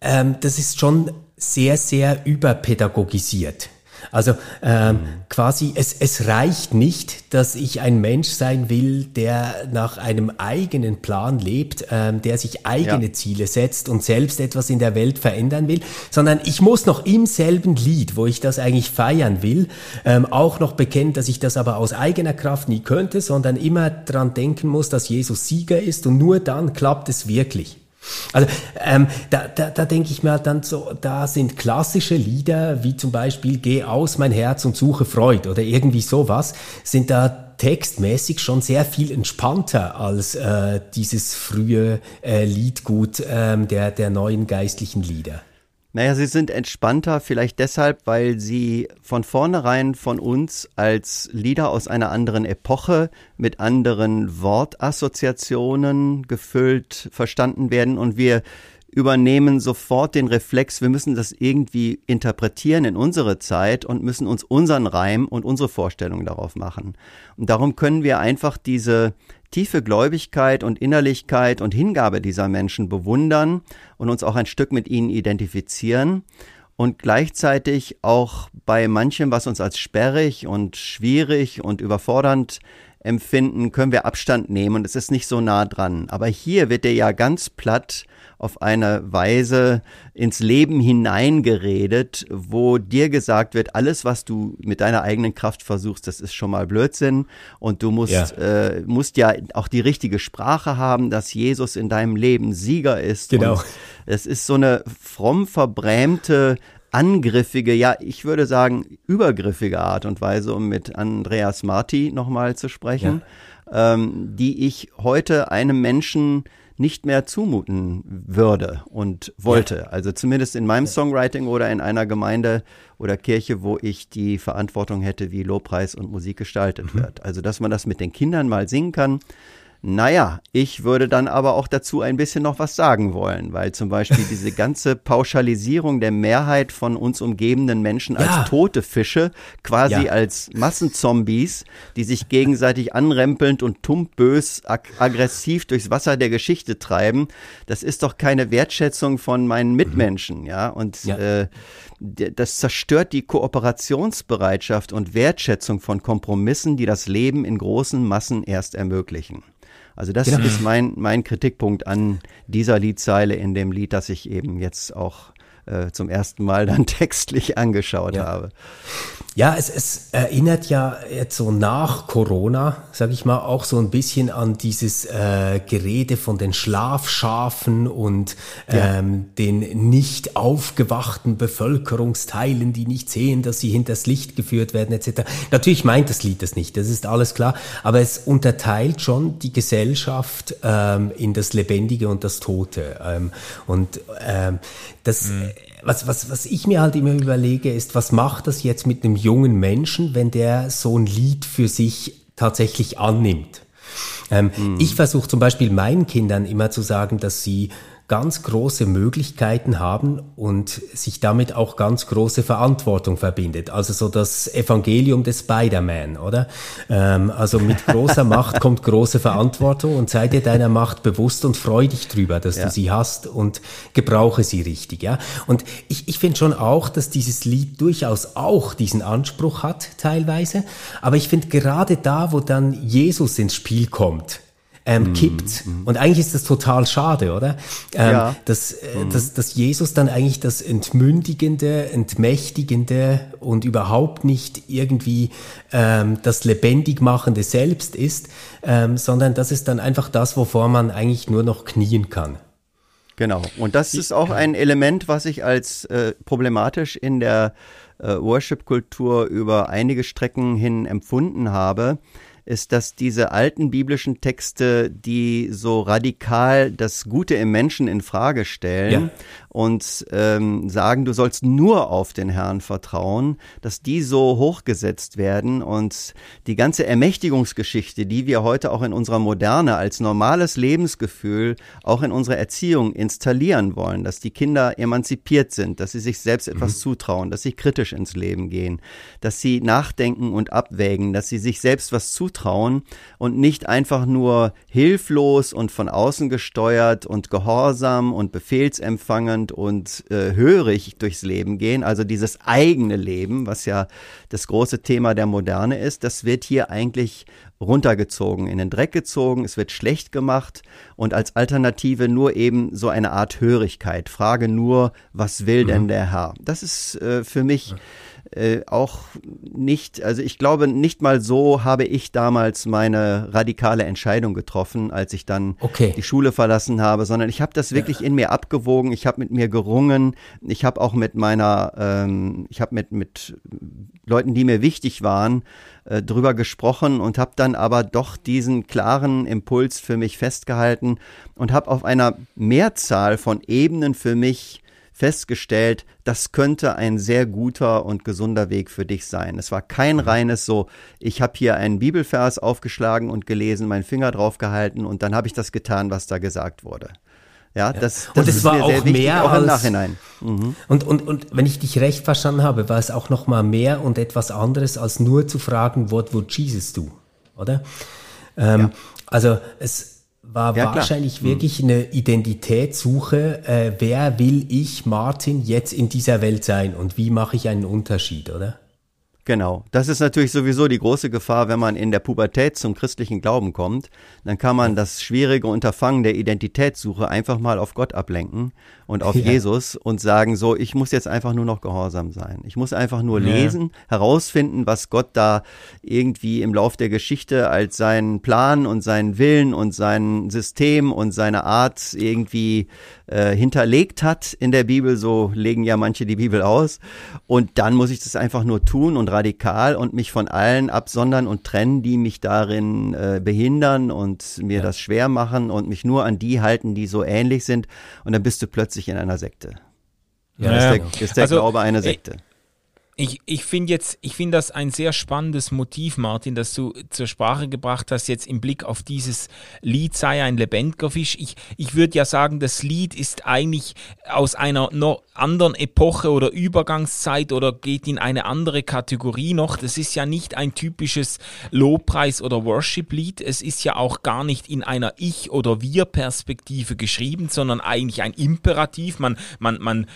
D: ähm, das ist schon sehr, sehr überpädagogisiert. Also ähm, mhm. quasi, es, es reicht nicht, dass ich ein Mensch sein will, der nach einem eigenen Plan lebt, ähm, der sich eigene ja. Ziele setzt und selbst etwas in der Welt verändern will, sondern ich muss noch im selben Lied, wo ich das eigentlich feiern will, ähm, auch noch bekennen, dass ich das aber aus eigener Kraft nie könnte, sondern immer dran denken muss, dass Jesus Sieger ist und nur dann klappt es wirklich. Also ähm, da, da, da denke ich mir halt dann so, da sind klassische Lieder wie zum Beispiel Geh aus mein Herz und suche Freud oder irgendwie sowas, sind da textmäßig schon sehr viel entspannter als äh, dieses frühe äh, Liedgut ähm, der, der neuen geistlichen Lieder.
E: Naja, sie sind entspannter, vielleicht deshalb, weil sie von vornherein von uns als Lieder aus einer anderen Epoche mit anderen Wortassoziationen gefüllt verstanden werden und wir übernehmen sofort den Reflex, wir müssen das irgendwie interpretieren in unsere Zeit und müssen uns unseren Reim und unsere Vorstellung darauf machen. Und darum können wir einfach diese tiefe Gläubigkeit und Innerlichkeit und Hingabe dieser Menschen bewundern und uns auch ein Stück mit ihnen identifizieren und gleichzeitig auch bei manchem, was uns als sperrig und schwierig und überfordernd empfinden, können wir Abstand nehmen und es ist nicht so nah dran. Aber hier wird er ja ganz platt auf eine Weise ins Leben hineingeredet, wo dir gesagt wird, alles, was du mit deiner eigenen Kraft versuchst, das ist schon mal Blödsinn und du musst, ja. Äh, musst ja auch die richtige Sprache haben, dass Jesus in deinem Leben Sieger ist.
D: Genau.
E: es ist so eine fromm verbrämte angriffige, ja, ich würde sagen, übergriffige Art und Weise, um mit Andreas Marti nochmal zu sprechen, ja. ähm, die ich heute einem Menschen nicht mehr zumuten würde und wollte. Ja. Also zumindest in meinem Songwriting oder in einer Gemeinde oder Kirche, wo ich die Verantwortung hätte, wie Lobpreis und Musik gestaltet mhm. wird. Also dass man das mit den Kindern mal singen kann, naja, ich würde dann aber auch dazu ein bisschen noch was sagen wollen, weil zum Beispiel diese ganze Pauschalisierung der Mehrheit von uns umgebenden Menschen ja. als tote Fische, quasi ja. als Massenzombies, die sich gegenseitig anrempelnd und tumpbös ag aggressiv durchs Wasser der Geschichte treiben, das ist doch keine Wertschätzung von meinen Mitmenschen, ja. Und ja. Äh, das zerstört die Kooperationsbereitschaft und Wertschätzung von Kompromissen, die das Leben in großen Massen erst ermöglichen. Also das genau. ist mein, mein Kritikpunkt an dieser Liedzeile in dem Lied, das ich eben jetzt auch äh, zum ersten Mal dann textlich angeschaut
D: ja.
E: habe.
D: Ja, es, es erinnert ja jetzt so nach Corona, sage ich mal, auch so ein bisschen an dieses äh, Gerede von den Schlafschafen und ja. ähm, den nicht aufgewachten Bevölkerungsteilen, die nicht sehen, dass sie hinters Licht geführt werden etc. Natürlich meint das Lied das nicht, das ist alles klar, aber es unterteilt schon die Gesellschaft ähm, in das Lebendige und das Tote. Ähm, und ähm, das mhm was, was, was ich mir halt immer überlege, ist, was macht das jetzt mit einem jungen Menschen, wenn der so ein Lied für sich tatsächlich annimmt? Ähm, mhm. Ich versuche zum Beispiel meinen Kindern immer zu sagen, dass sie ganz große Möglichkeiten haben und sich damit auch ganz große Verantwortung verbindet. Also so das Evangelium des Spider-Man, oder? Ähm, also mit großer Macht kommt große Verantwortung und sei dir deiner Macht bewusst und freu dich drüber, dass ja. du sie hast und gebrauche sie richtig, ja? Und ich, ich finde schon auch, dass dieses Lied durchaus auch diesen Anspruch hat, teilweise. Aber ich finde gerade da, wo dann Jesus ins Spiel kommt, ähm, mm, kippt. Mm. Und eigentlich ist das total schade, oder? Ähm, ja. dass, äh, mm. dass, dass Jesus dann eigentlich das Entmündigende, Entmächtigende und überhaupt nicht irgendwie ähm, das Lebendigmachende selbst ist, ähm, sondern das ist dann einfach das, wovor man eigentlich nur noch knien kann.
E: Genau. Und das ist auch ein Element, was ich als äh, problematisch in der äh, Worship-Kultur über einige Strecken hin empfunden habe ist, dass diese alten biblischen Texte, die so radikal das Gute im Menschen in Frage stellen ja. Und ähm, sagen, du sollst nur auf den Herrn vertrauen, dass die so hochgesetzt werden und die ganze Ermächtigungsgeschichte, die wir heute auch in unserer Moderne als normales Lebensgefühl auch in unserer Erziehung installieren wollen, dass die Kinder emanzipiert sind, dass sie sich selbst etwas mhm. zutrauen, dass sie kritisch ins Leben gehen, dass sie nachdenken und abwägen, dass sie sich selbst was zutrauen zutrauen und nicht einfach nur hilflos und von außen gesteuert und gehorsam und befehlsempfangend und äh, hörig durchs Leben gehen. Also dieses eigene Leben, was ja das große Thema der Moderne ist, das wird hier eigentlich runtergezogen, in den Dreck gezogen, es wird schlecht gemacht und als Alternative nur eben so eine Art Hörigkeit. Frage nur, was will mhm. denn der Herr? Das ist äh, für mich äh, auch nicht, also ich glaube, nicht mal so habe ich damals meine radikale Entscheidung getroffen, als ich dann okay. die Schule verlassen habe, sondern ich habe das wirklich ja. in mir abgewogen, ich habe mit mir gerungen, ich habe auch mit meiner, ähm, ich habe mit, mit Leuten, die mir wichtig waren, äh, drüber gesprochen und habe dann aber doch diesen klaren Impuls für mich festgehalten und habe auf einer Mehrzahl von Ebenen für mich festgestellt, das könnte ein sehr guter und gesunder Weg für dich sein. Es war kein mhm. reines so, ich habe hier einen Bibelvers aufgeschlagen und gelesen, meinen Finger drauf gehalten und dann habe ich das getan, was da gesagt wurde. Ja, das,
D: das und es war auch wichtig, mehr
E: auch im Nachhinein.
D: Mhm. Und, und, und wenn ich dich recht verstanden habe, war es auch noch mal mehr und etwas anderes als nur zu fragen, what would Jesus do, oder? Ähm, ja. Also es war ja, wahrscheinlich klar. Hm. wirklich eine Identitätssuche. Äh, wer will ich, Martin, jetzt in dieser Welt sein und wie mache ich einen Unterschied, oder?
E: Genau. Das ist natürlich sowieso die große Gefahr, wenn man in der Pubertät zum christlichen Glauben kommt. Dann kann man das schwierige Unterfangen der Identitätssuche einfach mal auf Gott ablenken und auf ja. Jesus und sagen so, ich muss jetzt einfach nur noch gehorsam sein. Ich muss einfach nur ja. lesen, herausfinden, was Gott da irgendwie im Lauf der Geschichte als seinen Plan und seinen Willen und sein System und seine Art irgendwie äh, hinterlegt hat in der Bibel. So legen ja manche die Bibel aus. Und dann muss ich das einfach nur tun und radikal und mich von allen absondern und trennen, die mich darin äh, behindern und mir ja. das schwer machen und mich nur an die halten, die so ähnlich sind. Und dann bist du plötzlich in einer Sekte. Ja, ja, ist der, ist der also, Glaube eine Sekte.
C: Ich, ich finde jetzt, ich finde das ein sehr spannendes Motiv, Martin, das du zur Sprache gebracht hast, jetzt im Blick auf dieses Lied sei ein lebendiger Fisch. Ich, ich würde ja sagen, das Lied ist eigentlich aus einer noch anderen Epoche oder Übergangszeit oder geht in eine andere Kategorie noch. Das ist ja nicht ein typisches Lobpreis- oder Worship-Lied. Es ist ja auch gar nicht in einer Ich- oder Wir-Perspektive geschrieben, sondern eigentlich ein Imperativ. Man, man, man,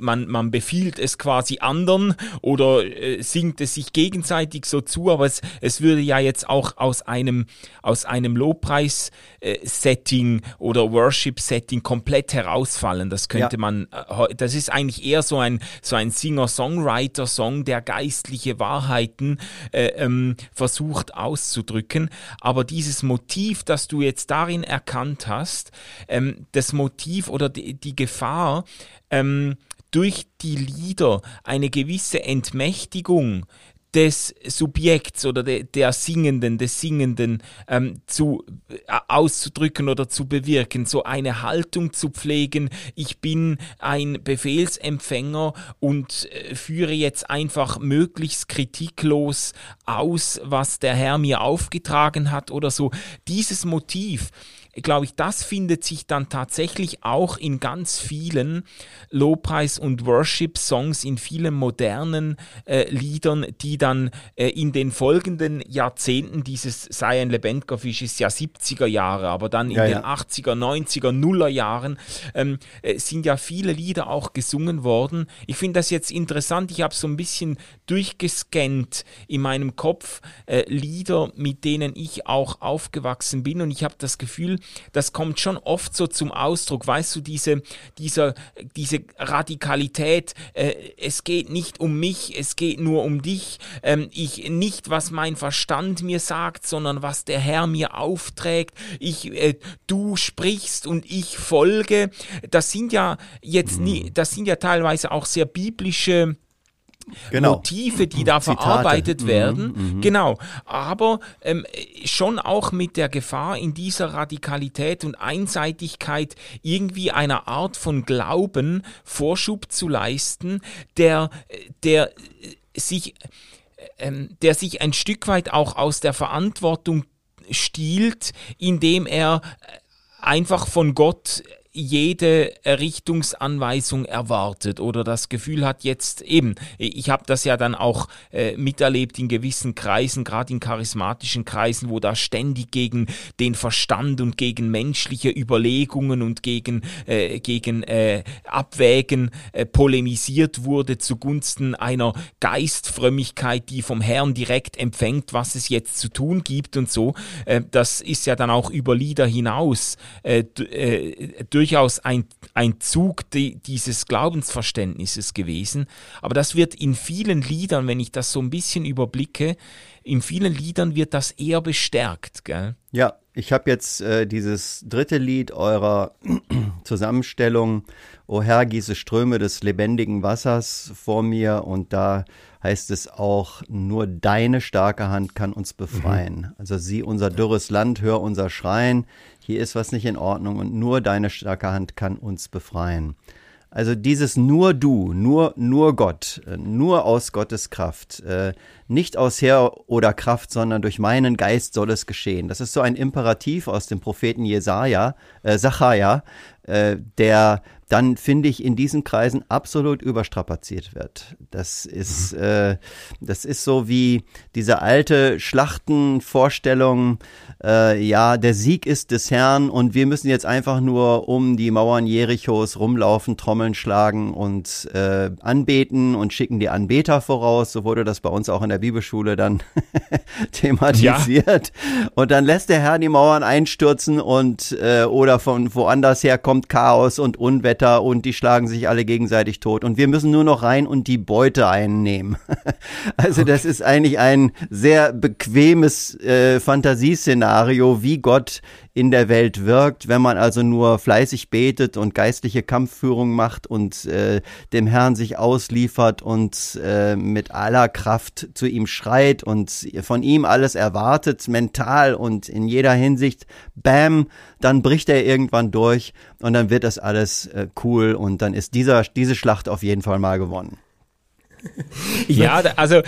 C: man, man befiehlt es quasi anderen oder äh, singt es sich gegenseitig so zu, aber es, es würde ja jetzt auch aus einem, aus einem Lobpreis-Setting äh, oder Worship-Setting komplett herausfallen. Das könnte ja. man, äh, das ist eigentlich eher so ein, so ein Singer-Songwriter-Song, der geistliche Wahrheiten äh, ähm, versucht auszudrücken. Aber dieses Motiv, das du jetzt darin erkannt hast, ähm, das Motiv oder die, die Gefahr, ähm, durch die Lieder eine gewisse Entmächtigung des Subjekts oder de, der Singenden, des Singenden ähm, zu äh, auszudrücken oder zu bewirken, so eine Haltung zu pflegen, ich bin ein Befehlsempfänger und äh, führe jetzt einfach möglichst kritiklos aus, was der Herr mir aufgetragen hat oder so. Dieses Motiv, glaube ich, das findet sich dann tatsächlich auch in ganz vielen Lobpreis- und Worship-Songs, in vielen modernen äh, Liedern, die dann äh, in den folgenden Jahrzehnten, dieses Sei ein lebendiger Fisch ist ja 70er Jahre, aber dann in ja, den ja. 80er, 90er, Nuller Jahren ähm, äh, sind ja viele Lieder auch gesungen worden. Ich finde das jetzt interessant, ich habe so ein bisschen durchgescannt in meinem Kopf äh, Lieder, mit denen ich auch aufgewachsen bin und ich habe das Gefühl, das kommt schon oft so zum Ausdruck, weißt du, diese, dieser, diese Radikalität, äh, es geht nicht um mich, es geht nur um dich, ähm, ich nicht, was mein Verstand mir sagt, sondern was der Herr mir aufträgt, ich, äh, du sprichst und ich folge, das sind ja jetzt nie, mhm. das sind ja teilweise auch sehr biblische genau. Motive, die da Zitate. verarbeitet mhm, werden. Mhm, genau. Aber ähm, schon auch mit der Gefahr in dieser Radikalität und Einseitigkeit irgendwie einer Art von Glauben Vorschub zu leisten, der, der sich, ähm, der sich ein Stück weit auch aus der Verantwortung stiehlt, indem er einfach von Gott jede Richtungsanweisung erwartet oder das Gefühl hat, jetzt eben, ich habe das ja dann auch äh, miterlebt in gewissen Kreisen, gerade in charismatischen Kreisen, wo da ständig gegen den Verstand und gegen menschliche Überlegungen und gegen, äh, gegen äh, Abwägen äh, polemisiert wurde zugunsten einer Geistfrömmigkeit, die vom Herrn direkt empfängt, was es jetzt zu tun gibt und so. Äh, das ist ja dann auch über Lieder hinaus äh, äh, durchaus ein, ein Zug die, dieses Glaubensverständnisses gewesen. Aber das wird in vielen Liedern, wenn ich das so ein bisschen überblicke, in vielen Liedern wird das eher bestärkt. Gell?
E: Ja, ich habe jetzt äh, dieses dritte Lied eurer Zusammenstellung, O Herr, gieße Ströme des lebendigen Wassers vor mir und da heißt es auch, nur deine starke Hand kann uns befreien. Mhm. Also sieh unser dürres Land, hör unser Schreien, hier ist was nicht in Ordnung und nur deine starke Hand kann uns befreien. Also dieses nur du, nur, nur Gott, äh, nur aus Gottes Kraft, äh, nicht aus Herr oder Kraft, sondern durch meinen Geist soll es geschehen. Das ist so ein Imperativ aus dem Propheten Jesaja, äh, Sacharja, äh, der dann finde ich in diesen Kreisen absolut überstrapaziert wird. Das ist, mhm. äh, das ist so wie diese alte Schlachtenvorstellung, äh, ja, der Sieg ist des Herrn und wir müssen jetzt einfach nur um die Mauern Jerichos rumlaufen, Trommeln schlagen und äh, anbeten und schicken die Anbeter voraus. So wurde das bei uns auch in der Bibelschule dann thematisiert. Ja. Und dann lässt der Herr die Mauern einstürzen und äh, oder von woanders her kommt Chaos und Unwetter Wetter und die schlagen sich alle gegenseitig tot und wir müssen nur noch rein und die Beute einnehmen. also das ist eigentlich ein sehr bequemes äh, Fantasieszenario, wie Gott in der Welt wirkt, wenn man also nur fleißig betet und geistliche Kampfführung macht und äh, dem Herrn sich ausliefert und äh, mit aller Kraft zu ihm schreit und von ihm alles erwartet, mental und in jeder Hinsicht, bam, dann bricht er irgendwann durch und dann wird das alles äh, cool und dann ist dieser, diese Schlacht auf jeden Fall mal gewonnen.
C: ja, also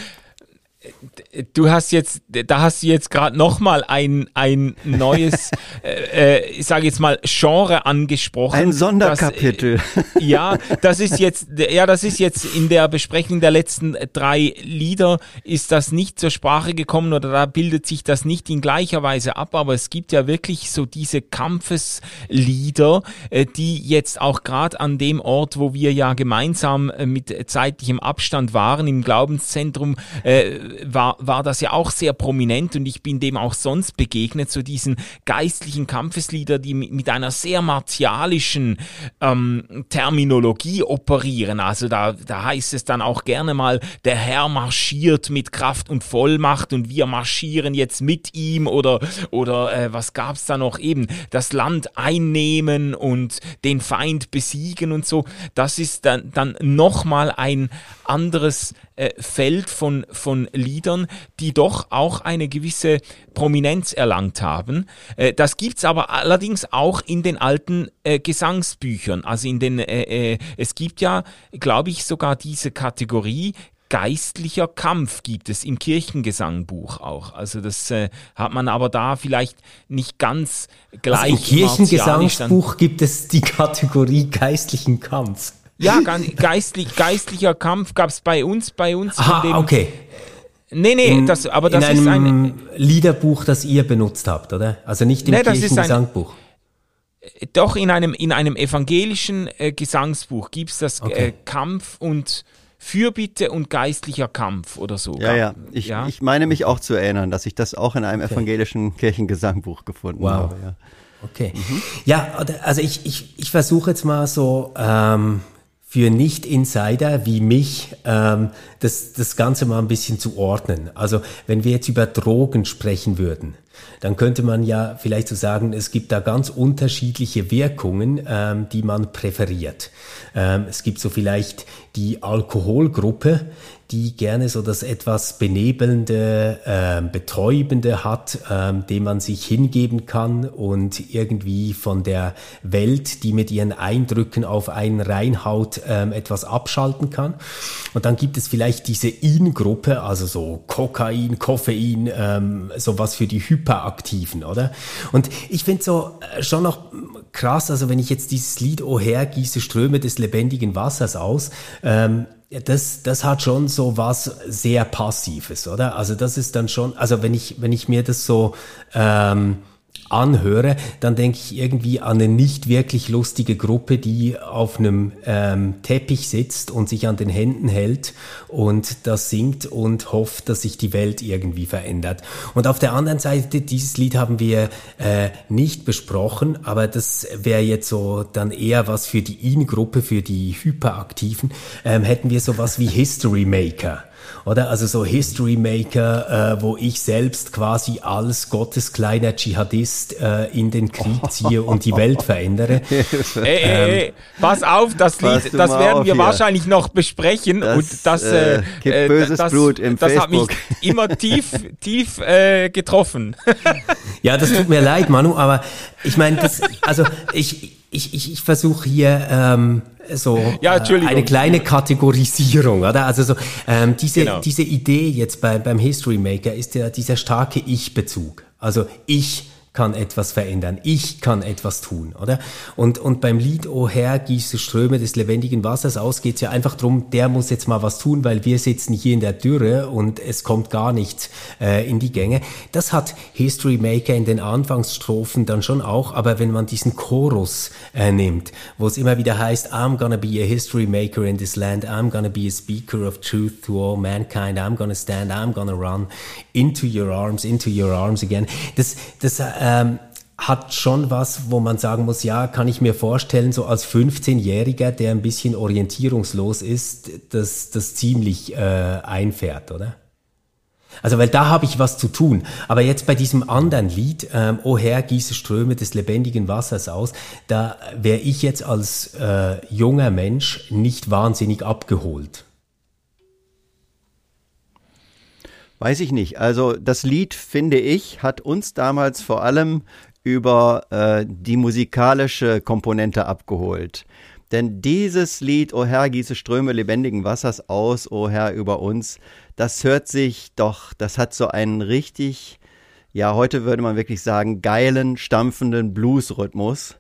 C: du hast jetzt, da hast du jetzt gerade nochmal ein, ein neues, äh, äh, ich sage jetzt mal, Genre angesprochen.
E: Ein Sonderkapitel.
C: Das, äh, ja, das ist jetzt, ja, das ist jetzt in der Besprechung der letzten drei Lieder ist das nicht zur Sprache gekommen oder da bildet sich das nicht in gleicher Weise ab, aber es gibt ja wirklich so diese Kampfeslieder, äh, die jetzt auch gerade an dem Ort, wo wir ja gemeinsam äh, mit zeitlichem Abstand waren, im Glaubenszentrum, äh, war, war das ja auch sehr prominent und ich bin dem auch sonst begegnet, so diesen geistlichen Kampfeslieder, die mit einer sehr martialischen ähm, Terminologie operieren. Also da, da heißt es dann auch gerne mal, der Herr marschiert mit Kraft und Vollmacht und wir marschieren jetzt mit ihm oder, oder äh, was gab's da noch eben, das Land einnehmen und den Feind besiegen und so. Das ist dann, dann nochmal ein anderes äh, Feld von, von Liedern, die doch auch eine gewisse Prominenz erlangt haben. Äh, das gibt's aber allerdings auch in den alten äh, Gesangsbüchern. Also in den, äh, äh, es gibt ja, glaube ich, sogar diese Kategorie geistlicher Kampf gibt es im Kirchengesangbuch auch. Also das äh, hat man aber da vielleicht nicht ganz gleich. Also
D: Im Kirchengesangbuch gibt es die Kategorie geistlichen Kampf.
C: Ja, geistlich, geistlicher Kampf gab es bei uns, bei uns.
D: Ah, dem, okay.
C: Nee, nee, in, das, aber das
D: in
C: ist
D: ein Liederbuch, das ihr benutzt habt, oder? Also nicht im nee, Kirchengesangbuch.
C: Doch, in einem, in einem evangelischen äh, Gesangsbuch gibt es das okay. äh, Kampf und Fürbitte und geistlicher Kampf oder so.
E: Ja, ja. Ich, ja. ich meine mich auch zu erinnern, dass ich das auch in einem okay. evangelischen Kirchengesangbuch gefunden wow. habe. Ja.
D: Okay. Mhm. Ja, also ich, ich, ich versuche jetzt mal so ähm, für Nicht-Insider wie mich ähm, das, das Ganze mal ein bisschen zu ordnen. Also wenn wir jetzt über Drogen sprechen würden, dann könnte man ja vielleicht so sagen, es gibt da ganz unterschiedliche Wirkungen, ähm, die man präferiert. Ähm, es gibt so vielleicht die Alkoholgruppe, die gerne so das etwas benebelnde, äh, betäubende hat, äh, dem man sich hingeben kann und irgendwie von der Welt, die mit ihren Eindrücken auf einen reinhaut, äh, etwas abschalten kann. Und dann gibt es vielleicht diese In-Gruppe, also so Kokain, Koffein, ähm, sowas für die Hyperaktiven, oder? Und ich finde so äh, schon noch krass, also wenn ich jetzt dieses Lied O Herr, gieße Ströme des lebendigen Wassers aus, ähm, das, das hat schon so was sehr Passives, oder? Also das ist dann schon, also wenn ich, wenn ich mir das so ähm, anhöre, dann denke ich irgendwie an eine nicht wirklich lustige Gruppe, die auf einem ähm, Teppich sitzt und sich an den Händen hält und das singt und hofft, dass sich die Welt irgendwie verändert. Und auf der anderen Seite, dieses Lied haben wir äh, nicht besprochen, aber das wäre jetzt so dann eher was für die In-Gruppe, für die Hyperaktiven, ähm, hätten wir sowas wie History Maker oder? Also so History Maker, äh, wo ich selbst quasi als Gottes kleiner Dschihadist äh, in den Krieg ziehe und die Welt verändere.
C: ey, ey, ey, pass auf, das Lied, das werden wir hier. wahrscheinlich noch besprechen
E: das,
C: und das,
E: äh, gibt äh, böses das, Blut im
C: das
E: Facebook.
C: hat mich immer tief, tief äh, getroffen.
D: ja, das tut mir leid, Manu, aber ich meine, das, also ich, ich, ich, ich versuche hier ähm, so ja, äh, eine kleine Kategorisierung, oder? Also so ähm, diese genau. diese Idee jetzt bei, beim History Maker ist ja dieser starke Ich-Bezug. Also ich kann etwas verändern, ich kann etwas tun, oder? Und, und beim Lied O Herr, gieße Ströme des lebendigen Wassers aus, geht es ja einfach darum, der muss jetzt mal was tun, weil wir sitzen hier in der Dürre und es kommt gar nichts äh, in die Gänge. Das hat History Maker in den Anfangsstrophen dann schon auch, aber wenn man diesen Chorus äh, nimmt, wo es immer wieder heißt, I'm gonna be a history maker in this land, I'm gonna be a speaker of truth to all mankind, I'm gonna stand, I'm gonna run into your arms, into your arms again. Das, das ähm, hat schon was, wo man sagen muss, ja, kann ich mir vorstellen, so als 15-Jähriger, der ein bisschen orientierungslos ist, dass das ziemlich äh, einfährt, oder? Also, weil da habe ich was zu tun. Aber jetzt bei diesem anderen Lied, ähm, O Herr, gieße Ströme des lebendigen Wassers aus, da wäre ich jetzt als äh, junger Mensch nicht wahnsinnig abgeholt.
E: Weiß ich nicht. Also das Lied, finde ich, hat uns damals vor allem über äh, die musikalische Komponente abgeholt. Denn dieses Lied, O Herr, gieße Ströme lebendigen Wassers aus, O Herr, über uns, das hört sich doch, das hat so einen richtig, ja, heute würde man wirklich sagen, geilen, stampfenden Bluesrhythmus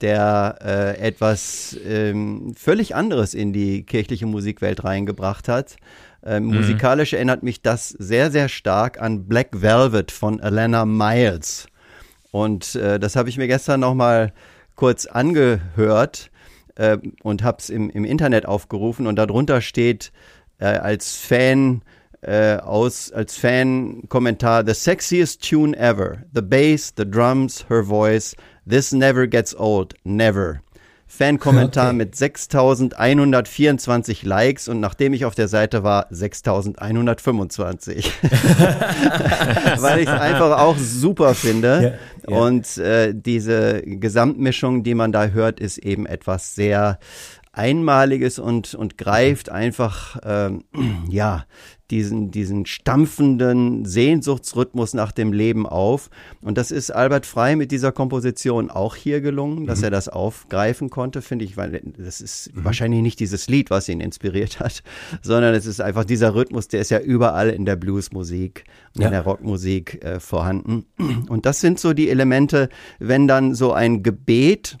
E: der äh, etwas ähm, völlig anderes in die kirchliche Musikwelt reingebracht hat. Ähm, mhm. Musikalisch erinnert mich das sehr, sehr stark an Black Velvet von Alana Miles. Und äh, das habe ich mir gestern nochmal kurz angehört äh, und habe es im, im Internet aufgerufen und darunter steht äh, als Fan äh, aus als Fan-Kommentar The sexiest tune ever. The bass, the drums, her voice. This never gets old. Never. Fan-Kommentar okay. mit 6124 Likes und nachdem ich auf der Seite war, 6125. Weil ich es einfach auch super finde. Ja, ja. Und äh, diese Gesamtmischung, die man da hört, ist eben etwas sehr Einmaliges und, und greift einfach, ähm, ja, diesen, diesen stampfenden Sehnsuchtsrhythmus nach dem Leben auf. Und das ist Albert Frei mit dieser Komposition auch hier gelungen, dass mhm. er das aufgreifen konnte, finde ich, weil das ist mhm. wahrscheinlich nicht dieses Lied, was ihn inspiriert hat, sondern es ist einfach dieser Rhythmus, der ist ja überall in der Bluesmusik und ja. in der Rockmusik äh, vorhanden. Und das sind so die Elemente, wenn dann so ein Gebet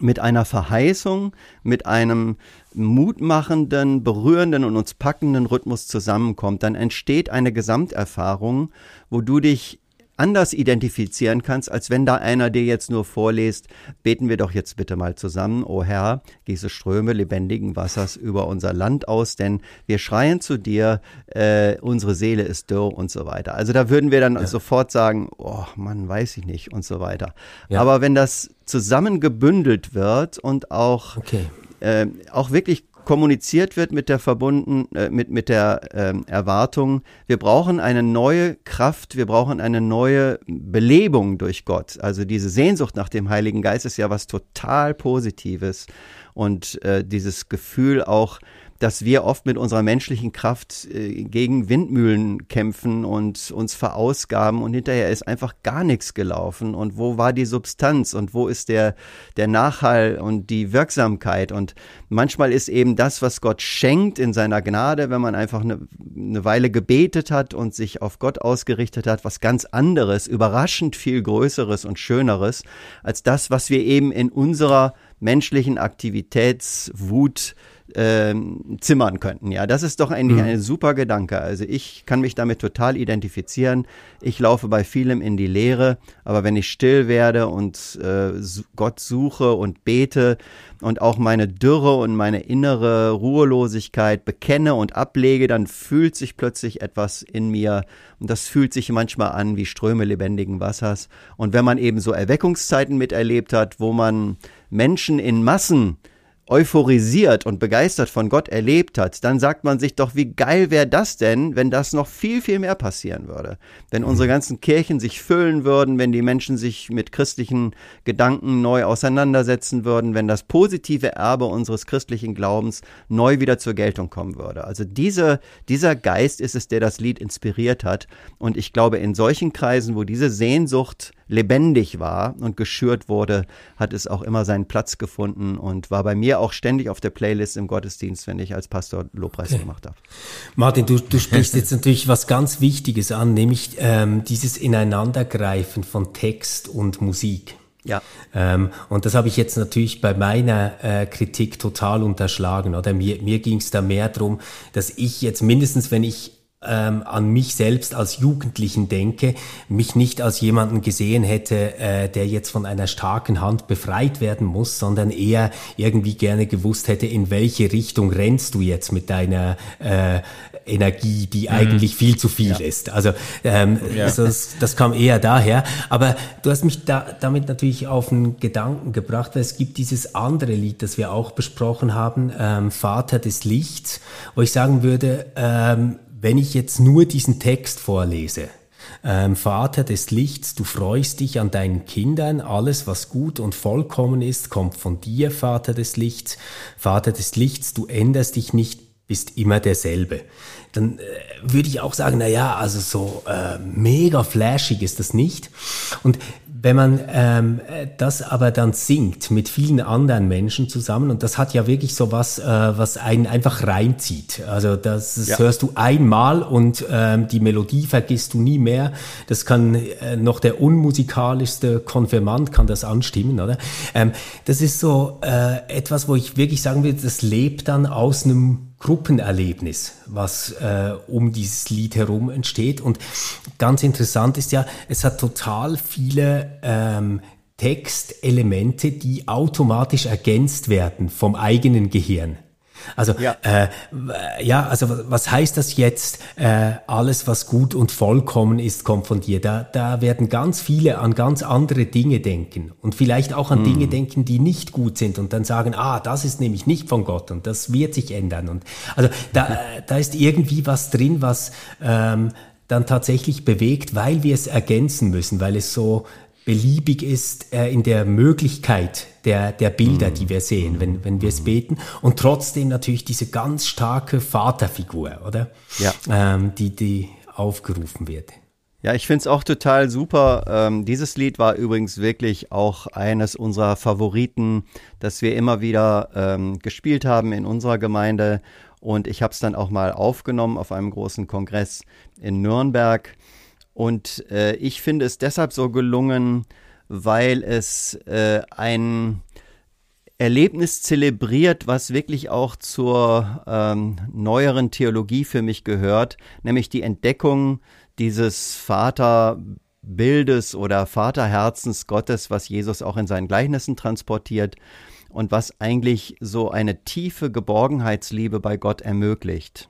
E: mit einer Verheißung, mit einem mutmachenden, berührenden und uns packenden Rhythmus zusammenkommt, dann entsteht eine Gesamterfahrung, wo du dich anders identifizieren kannst, als wenn da einer dir jetzt nur vorliest, beten wir doch jetzt bitte mal zusammen, o Herr, gieße Ströme lebendigen Wassers über unser Land aus, denn wir schreien zu dir, äh, unsere Seele ist dürr und so weiter. Also da würden wir dann ja. sofort sagen, oh Mann, weiß ich nicht und so weiter. Ja. Aber wenn das zusammengebündelt wird und auch okay äh, auch wirklich kommuniziert wird mit der verbunden äh, mit mit der ähm, Erwartung, wir brauchen eine neue Kraft, wir brauchen eine neue Belebung durch Gott. Also diese Sehnsucht nach dem Heiligen Geist ist ja was total Positives und äh, dieses Gefühl auch dass wir oft mit unserer menschlichen Kraft äh, gegen Windmühlen kämpfen und uns verausgaben und hinterher ist einfach gar nichts gelaufen. Und wo war die Substanz und wo ist der, der Nachhall und die Wirksamkeit? Und manchmal ist eben das, was Gott schenkt in seiner Gnade, wenn man einfach eine, eine Weile gebetet hat und sich auf Gott ausgerichtet hat, was ganz anderes, überraschend viel Größeres und Schöneres als das, was wir eben in unserer menschlichen Aktivitätswut äh, zimmern könnten. Ja, das ist doch eigentlich mhm. ein super Gedanke. Also ich kann mich damit total identifizieren. Ich laufe bei vielem in die Leere, aber wenn ich still werde und äh, Gott suche und bete und auch meine Dürre und meine innere Ruhelosigkeit bekenne und ablege, dann fühlt sich plötzlich etwas in mir und das fühlt sich manchmal an wie Ströme lebendigen Wassers. Und wenn man eben so Erweckungszeiten miterlebt hat, wo man Menschen in Massen euphorisiert und begeistert von Gott erlebt hat, dann sagt man sich doch, wie geil wäre das denn, wenn das noch viel, viel mehr passieren würde. Wenn mhm. unsere ganzen Kirchen sich füllen würden, wenn die Menschen sich mit christlichen Gedanken neu auseinandersetzen würden, wenn das positive Erbe unseres christlichen Glaubens neu wieder zur Geltung kommen würde. Also diese, dieser Geist ist es, der das Lied inspiriert hat. Und ich glaube, in solchen Kreisen, wo diese Sehnsucht lebendig war und geschürt wurde, hat es auch immer seinen Platz gefunden und war bei mir auch ständig auf der Playlist im Gottesdienst, wenn ich als Pastor Lobpreis okay. gemacht habe.
D: Martin, du, du sprichst jetzt natürlich was ganz Wichtiges an, nämlich ähm, dieses Ineinandergreifen von Text und Musik. Ja. Ähm, und das habe ich jetzt natürlich bei meiner äh, Kritik total unterschlagen. Oder mir, mir ging es da mehr darum, dass ich jetzt mindestens, wenn ich ähm, an mich selbst als Jugendlichen denke, mich nicht als jemanden gesehen hätte, äh, der jetzt von einer starken Hand befreit werden muss, sondern eher irgendwie gerne gewusst hätte, in welche Richtung rennst du jetzt mit deiner äh, Energie, die mhm. eigentlich viel zu viel ja. ist. Also ähm, ja. das, das kam eher daher. Aber du hast mich da, damit natürlich auf einen Gedanken gebracht, weil es gibt dieses andere Lied, das wir auch besprochen haben, ähm, Vater des Lichts, wo ich sagen würde, ähm, wenn ich jetzt nur diesen Text vorlese, ähm, Vater des Lichts, du freust dich an deinen Kindern, alles was gut und vollkommen ist, kommt von dir, Vater des Lichts. Vater des Lichts, du änderst dich nicht, bist immer derselbe. Dann äh, würde ich auch sagen, na ja, also so äh, mega flashig ist das nicht. Und wenn man ähm, das aber dann singt mit vielen anderen Menschen zusammen, und das hat ja wirklich so was, äh, was einen einfach reinzieht. Also das, das ja. hörst du einmal und ähm, die Melodie vergisst du nie mehr. Das kann äh, noch der unmusikalischste Konfirmand kann das anstimmen, oder? Ähm, das ist so äh, etwas, wo ich wirklich sagen will, das lebt dann aus einem Gruppenerlebnis, was äh, um dieses Lied herum entsteht. Und ganz interessant ist ja, es hat total viele ähm, Textelemente, die automatisch ergänzt werden vom eigenen Gehirn. Also ja, äh, ja also was heißt das jetzt? Äh, alles, was gut und vollkommen ist, kommt von dir. Da, da werden ganz viele an ganz andere Dinge denken und vielleicht auch an hm. Dinge denken, die nicht gut sind und dann sagen, ah, das ist nämlich nicht von Gott und das wird sich ändern. Und also da, äh, da ist irgendwie was drin, was ähm, dann tatsächlich bewegt, weil wir es ergänzen müssen, weil es so beliebig ist äh, in der Möglichkeit der, der Bilder, die wir sehen, wenn, wenn wir es beten. Und trotzdem natürlich diese ganz starke Vaterfigur, oder? Ja. Ähm, die, die aufgerufen wird.
E: Ja, ich finde es auch total super. Ähm, dieses Lied war übrigens wirklich auch eines unserer Favoriten, das wir immer wieder ähm, gespielt haben in unserer Gemeinde. Und ich habe es dann auch mal aufgenommen auf einem großen Kongress in Nürnberg. Und äh, ich finde es deshalb so gelungen, weil es äh, ein Erlebnis zelebriert, was wirklich auch zur ähm, neueren Theologie für mich gehört, nämlich die Entdeckung dieses Vaterbildes oder Vaterherzens Gottes, was Jesus auch in seinen Gleichnissen transportiert und was eigentlich so eine tiefe Geborgenheitsliebe bei Gott ermöglicht.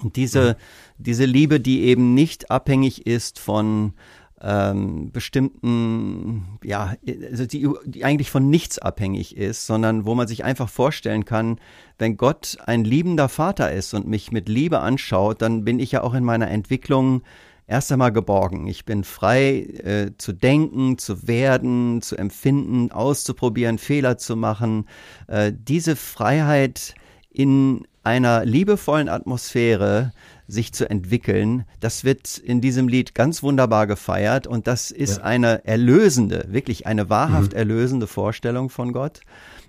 E: Und diese, diese Liebe, die eben nicht abhängig ist von ähm, bestimmten, ja, also die, die eigentlich von nichts abhängig ist, sondern wo man sich einfach vorstellen kann, wenn Gott ein liebender Vater ist und mich mit Liebe anschaut, dann bin ich ja auch in meiner Entwicklung erst einmal geborgen. Ich bin frei äh, zu denken, zu werden, zu empfinden, auszuprobieren, Fehler zu machen. Äh, diese Freiheit in einer liebevollen Atmosphäre sich zu entwickeln, das wird in diesem Lied ganz wunderbar gefeiert und das ist ja. eine erlösende, wirklich eine wahrhaft mhm. erlösende Vorstellung von Gott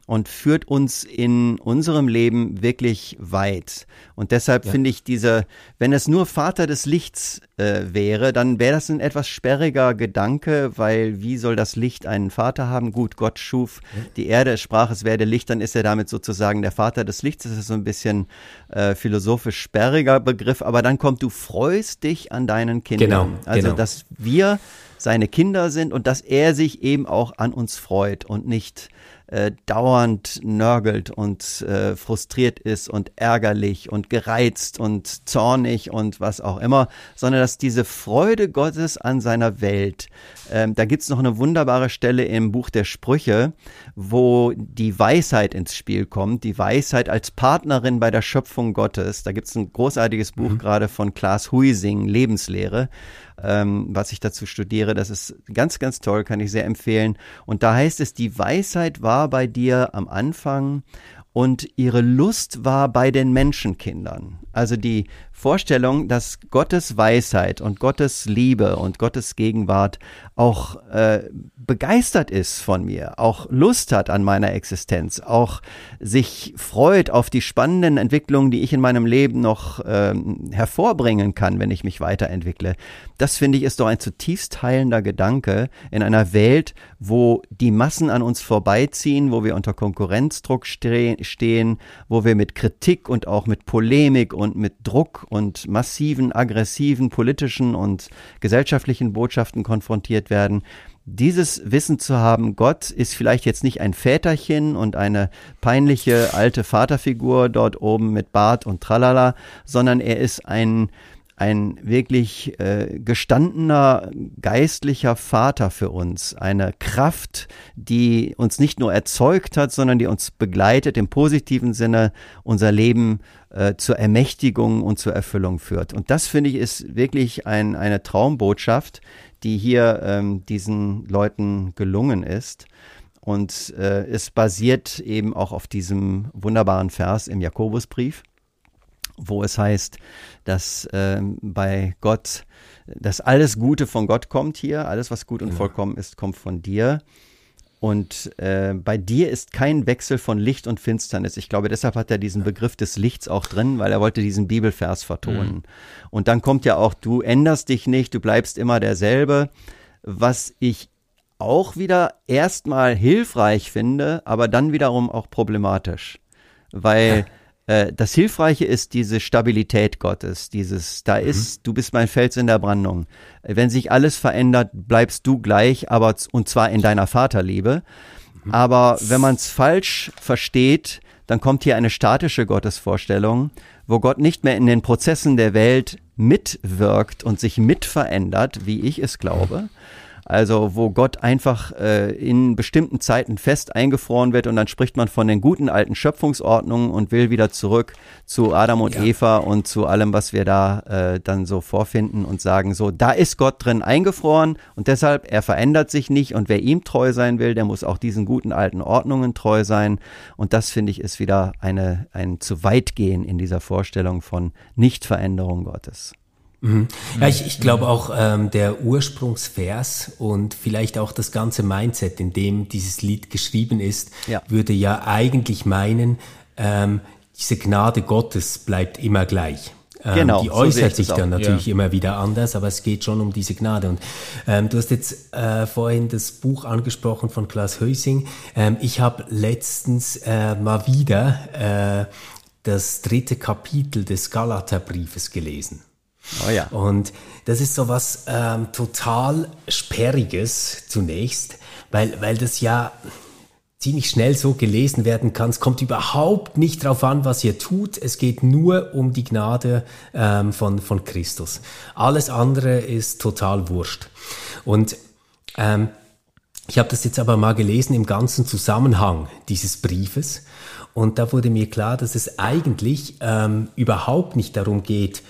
E: und führt uns in unserem Leben wirklich weit. Und deshalb ja. finde ich diese, wenn es nur Vater des Lichts äh, wäre, dann wäre das ein etwas sperriger Gedanke, weil wie soll das Licht einen Vater haben? Gut, Gott schuf ja. die Erde, sprach, es werde Licht, dann ist er damit sozusagen der Vater des Lichts. Das ist so ein bisschen äh, philosophisch sperriger Begriff, aber dann kommt, du freust dich an deinen Kindern. Genau, also, genau. dass wir seine Kinder sind und dass er sich eben auch an uns freut und nicht äh, dauernd nörgelt und äh, frustriert ist und ärgerlich und gereizt und zornig und was auch immer, sondern dass diese Freude Gottes an seiner Welt, ähm, da gibt's noch eine wunderbare Stelle im Buch der Sprüche, wo die Weisheit ins Spiel kommt, die Weisheit als Partnerin bei der Schöpfung Gottes. Da gibt's ein großartiges Buch mhm. gerade von Klaas Huising, Lebenslehre ähm, was ich dazu studiere. Das ist ganz, ganz toll, kann ich sehr empfehlen. Und da heißt es, die Weisheit war bei dir am Anfang und ihre Lust war bei den Menschenkindern. Also die Vorstellung, dass Gottes Weisheit und Gottes Liebe und Gottes Gegenwart auch äh, begeistert ist von mir, auch Lust hat an meiner Existenz, auch sich freut auf die spannenden Entwicklungen, die ich in meinem Leben noch ähm, hervorbringen kann, wenn ich mich weiterentwickle. Das finde ich ist doch ein zutiefst heilender Gedanke in einer Welt, wo die Massen an uns vorbeiziehen, wo wir unter Konkurrenzdruck stehen, wo wir mit Kritik und auch mit Polemik und mit Druck und massiven, aggressiven politischen und gesellschaftlichen Botschaften konfrontiert werden. Dieses Wissen zu haben, Gott ist vielleicht jetzt nicht ein Väterchen und eine peinliche alte Vaterfigur dort oben mit Bart und Tralala, sondern er ist ein ein wirklich äh, gestandener geistlicher Vater für uns, eine Kraft, die uns nicht nur erzeugt hat, sondern die uns begleitet im positiven Sinne, unser Leben äh, zur Ermächtigung und zur Erfüllung führt. Und das finde ich ist wirklich ein, eine Traumbotschaft, die hier ähm, diesen Leuten gelungen ist. Und äh, es basiert eben auch auf diesem wunderbaren Vers im Jakobusbrief, wo es heißt, dass äh, bei Gott dass alles Gute von Gott kommt hier, alles, was gut und ja. vollkommen ist, kommt von dir. Und äh, bei dir ist kein Wechsel von Licht und Finsternis. Ich glaube, deshalb hat er diesen Begriff des Lichts auch drin, weil er wollte diesen Bibelvers vertonen. Mhm. Und dann kommt ja auch, du änderst dich nicht, du bleibst immer derselbe. Was ich auch wieder erstmal hilfreich finde, aber dann wiederum auch problematisch. Weil äh, das Hilfreiche ist diese Stabilität Gottes, dieses, da mhm. ist, du bist mein Fels in der Brandung. Wenn sich alles verändert, bleibst du gleich, aber und zwar in deiner Vaterliebe. Mhm. Aber wenn man es falsch versteht, dann kommt hier eine statische Gottesvorstellung, wo Gott nicht mehr in den Prozessen der Welt mitwirkt und sich mitverändert, wie ich es glaube, also wo Gott einfach äh, in bestimmten Zeiten fest eingefroren wird und dann spricht man von den guten alten Schöpfungsordnungen und will wieder zurück zu Adam und ja. Eva und zu allem, was wir da äh, dann so vorfinden und sagen so, da ist Gott drin eingefroren und deshalb, er verändert sich nicht und wer ihm treu sein will, der muss auch diesen guten alten Ordnungen treu sein und das finde ich ist wieder eine, ein zu weit gehen in dieser Vorstellung von Nichtveränderung Gottes.
D: Mhm. Ja, ich, ich glaube auch ähm, der Ursprungsvers und vielleicht auch das ganze Mindset, in dem dieses Lied geschrieben ist, ja. würde ja eigentlich meinen, ähm, diese Gnade Gottes bleibt immer gleich. Ähm, genau, die äußert so sich dann natürlich ja. immer wieder anders, aber es geht schon um diese Gnade. Und ähm, du hast jetzt äh, vorhin das Buch angesprochen von Klaus Hösing. Ähm, ich habe letztens äh, mal wieder äh, das dritte Kapitel des Galaterbriefes gelesen. Oh ja. Und das ist so was ähm, total Sperriges zunächst, weil, weil das ja ziemlich schnell so gelesen werden kann. Es kommt überhaupt nicht drauf an, was ihr tut. Es geht nur um die Gnade ähm, von, von Christus. Alles andere ist total wurscht. Und ähm, ich habe das jetzt aber mal gelesen im ganzen Zusammenhang dieses Briefes. Und da wurde mir klar, dass es eigentlich ähm, überhaupt nicht darum geht,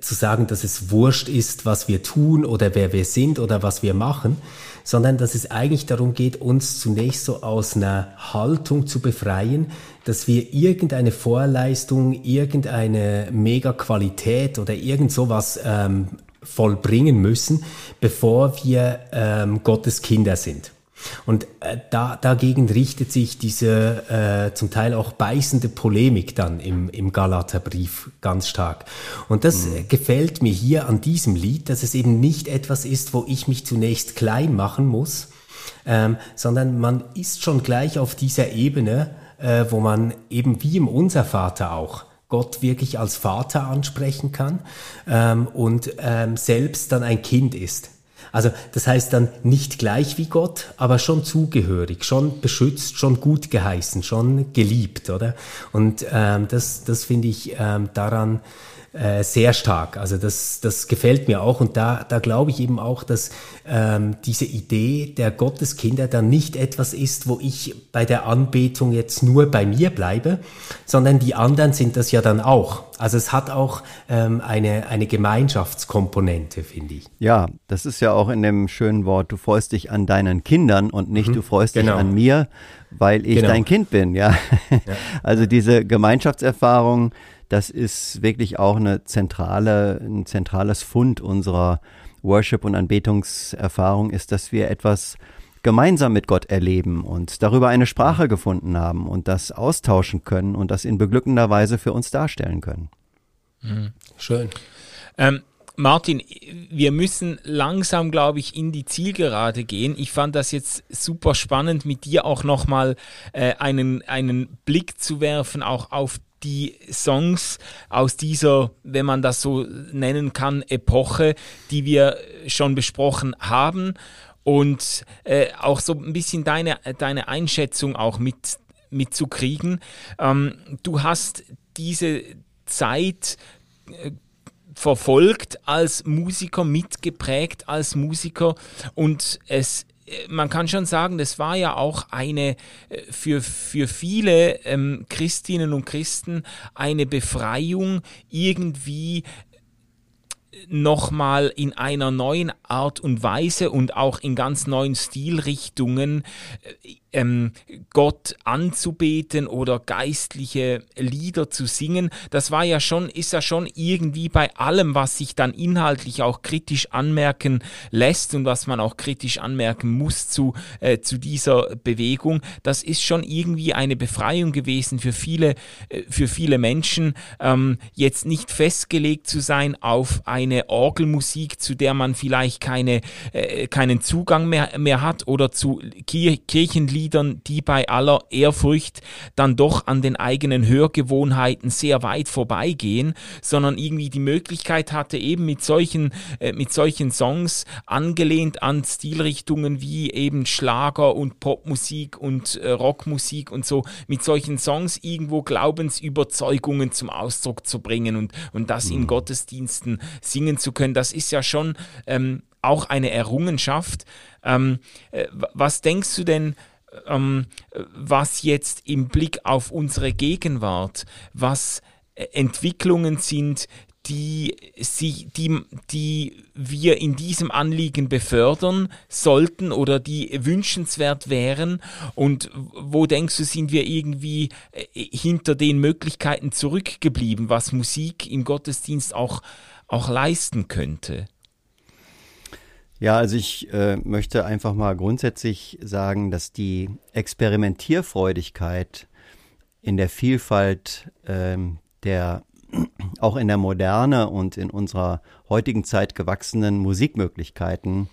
D: zu sagen, dass es wurscht ist, was wir tun oder wer wir sind oder was wir machen, sondern dass es eigentlich darum geht, uns zunächst so aus einer Haltung zu befreien, dass wir irgendeine Vorleistung, irgendeine Mega-Qualität oder irgend sowas ähm, vollbringen müssen, bevor wir ähm, Gottes Kinder sind. Und äh, da, dagegen richtet sich diese äh, zum Teil auch beißende Polemik dann im, im Galaterbrief ganz stark. Und das mhm. gefällt mir hier an diesem Lied, dass es eben nicht etwas ist, wo ich mich zunächst klein machen muss, ähm, sondern man ist schon gleich auf dieser Ebene, äh, wo man eben wie im Unser Vater auch Gott wirklich als Vater ansprechen kann ähm, und ähm, selbst dann ein Kind ist. Also das heißt dann nicht gleich wie Gott, aber schon zugehörig, schon beschützt, schon gut geheißen, schon geliebt, oder? Und ähm, das, das finde ich ähm, daran äh, sehr stark. Also das, das gefällt mir auch und da, da glaube ich eben auch, dass ähm, diese Idee der Gotteskinder dann nicht etwas ist, wo ich bei der Anbetung jetzt nur bei mir bleibe, sondern die anderen sind das ja dann auch. Also es hat auch ähm, eine, eine Gemeinschaftskomponente, finde ich.
E: Ja, das ist ja auch in dem schönen Wort, du freust dich an deinen Kindern und nicht mhm, du freust genau. dich an mir, weil ich genau. dein Kind bin, ja. ja. Also diese Gemeinschaftserfahrung, das ist wirklich auch eine zentrale, ein zentrales Fund unserer Worship- und Anbetungserfahrung ist, dass wir etwas gemeinsam mit Gott erleben und darüber eine Sprache gefunden haben und das austauschen können und das in beglückender Weise für uns darstellen können.
C: Mhm. Schön. Ähm, Martin, wir müssen langsam, glaube ich, in die Zielgerade gehen. Ich fand das jetzt super spannend, mit dir auch nochmal äh, einen, einen Blick zu werfen, auch auf die Songs aus dieser, wenn man das so nennen kann, Epoche, die wir schon besprochen haben und äh, auch so ein bisschen deine, deine Einschätzung auch mit, mitzukriegen. Ähm, du hast diese Zeit äh, verfolgt als Musiker, mitgeprägt als Musiker und es man kann schon sagen, das war ja auch eine äh, für, für viele ähm, Christinnen und Christen eine Befreiung, irgendwie nochmal in einer neuen Art und Weise und auch in ganz neuen Stilrichtungen äh, ähm, Gott anzubeten oder geistliche Lieder zu singen, das war ja schon, ist ja schon irgendwie bei allem, was sich dann inhaltlich auch kritisch anmerken lässt und was man auch kritisch anmerken muss zu, äh, zu dieser Bewegung, das ist schon irgendwie eine Befreiung gewesen für viele, äh, für viele Menschen, ähm, jetzt nicht festgelegt zu sein auf eine Orgelmusik, zu der man vielleicht keine, äh, keinen Zugang mehr, mehr hat oder zu Kir Kirchenliedern, Liedern, die bei aller Ehrfurcht dann doch an den eigenen Hörgewohnheiten sehr weit vorbeigehen, sondern irgendwie die Möglichkeit hatte, eben mit solchen, äh, mit solchen Songs angelehnt an Stilrichtungen wie eben Schlager und Popmusik und äh, Rockmusik und so, mit solchen Songs irgendwo Glaubensüberzeugungen zum Ausdruck zu bringen und, und das in mhm. Gottesdiensten singen zu können. Das ist ja schon ähm, auch eine Errungenschaft. Ähm, äh, was denkst du denn, ähm, was jetzt im Blick auf unsere Gegenwart, was äh, Entwicklungen sind, die, sie, die, die wir in diesem Anliegen befördern sollten oder die wünschenswert wären? Und wo denkst du, sind wir irgendwie äh, hinter den Möglichkeiten zurückgeblieben, was Musik im Gottesdienst auch, auch leisten könnte?
E: Ja, also ich äh, möchte einfach mal grundsätzlich sagen, dass die Experimentierfreudigkeit in der Vielfalt ähm, der auch in der Moderne und in unserer heutigen Zeit gewachsenen Musikmöglichkeiten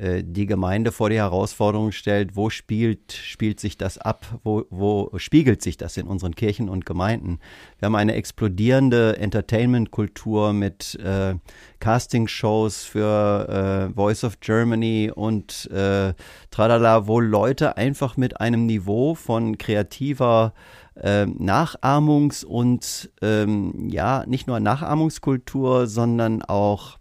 E: die Gemeinde vor die Herausforderung stellt, wo spielt, spielt sich das ab, wo, wo spiegelt sich das in unseren Kirchen und Gemeinden. Wir haben eine explodierende Entertainment-Kultur mit äh, Casting-Shows für äh, Voice of Germany und äh, tralala, wo Leute einfach mit einem Niveau von kreativer äh, Nachahmungs- und ähm, ja, nicht nur Nachahmungskultur, sondern auch,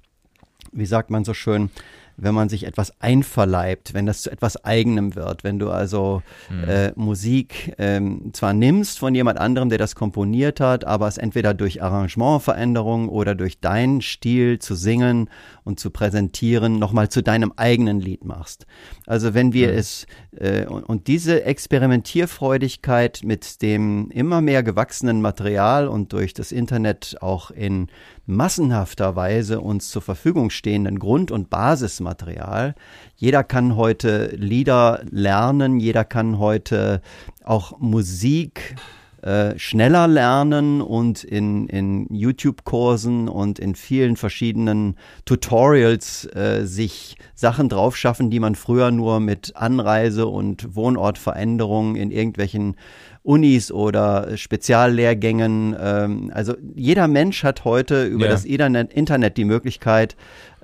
E: wie sagt man so schön, wenn man sich etwas einverleibt, wenn das zu etwas Eigenem wird, wenn du also mhm. äh, Musik ähm, zwar nimmst von jemand anderem, der das komponiert hat, aber es entweder durch Arrangementveränderung oder durch deinen Stil zu singen und zu präsentieren nochmal zu deinem eigenen Lied machst. Also wenn wir mhm. es äh, und, und diese Experimentierfreudigkeit mit dem immer mehr gewachsenen Material und durch das Internet auch in massenhafter Weise uns zur Verfügung stehenden Grund- und Basismaterial. Jeder kann heute Lieder lernen, jeder kann heute auch Musik äh, schneller lernen und in, in YouTube-Kursen und in vielen verschiedenen Tutorials äh, sich Sachen draufschaffen, die man früher nur mit Anreise und Wohnortveränderungen in irgendwelchen Unis oder Speziallehrgängen. Ähm, also jeder Mensch hat heute über ja. das Internet, die Möglichkeit,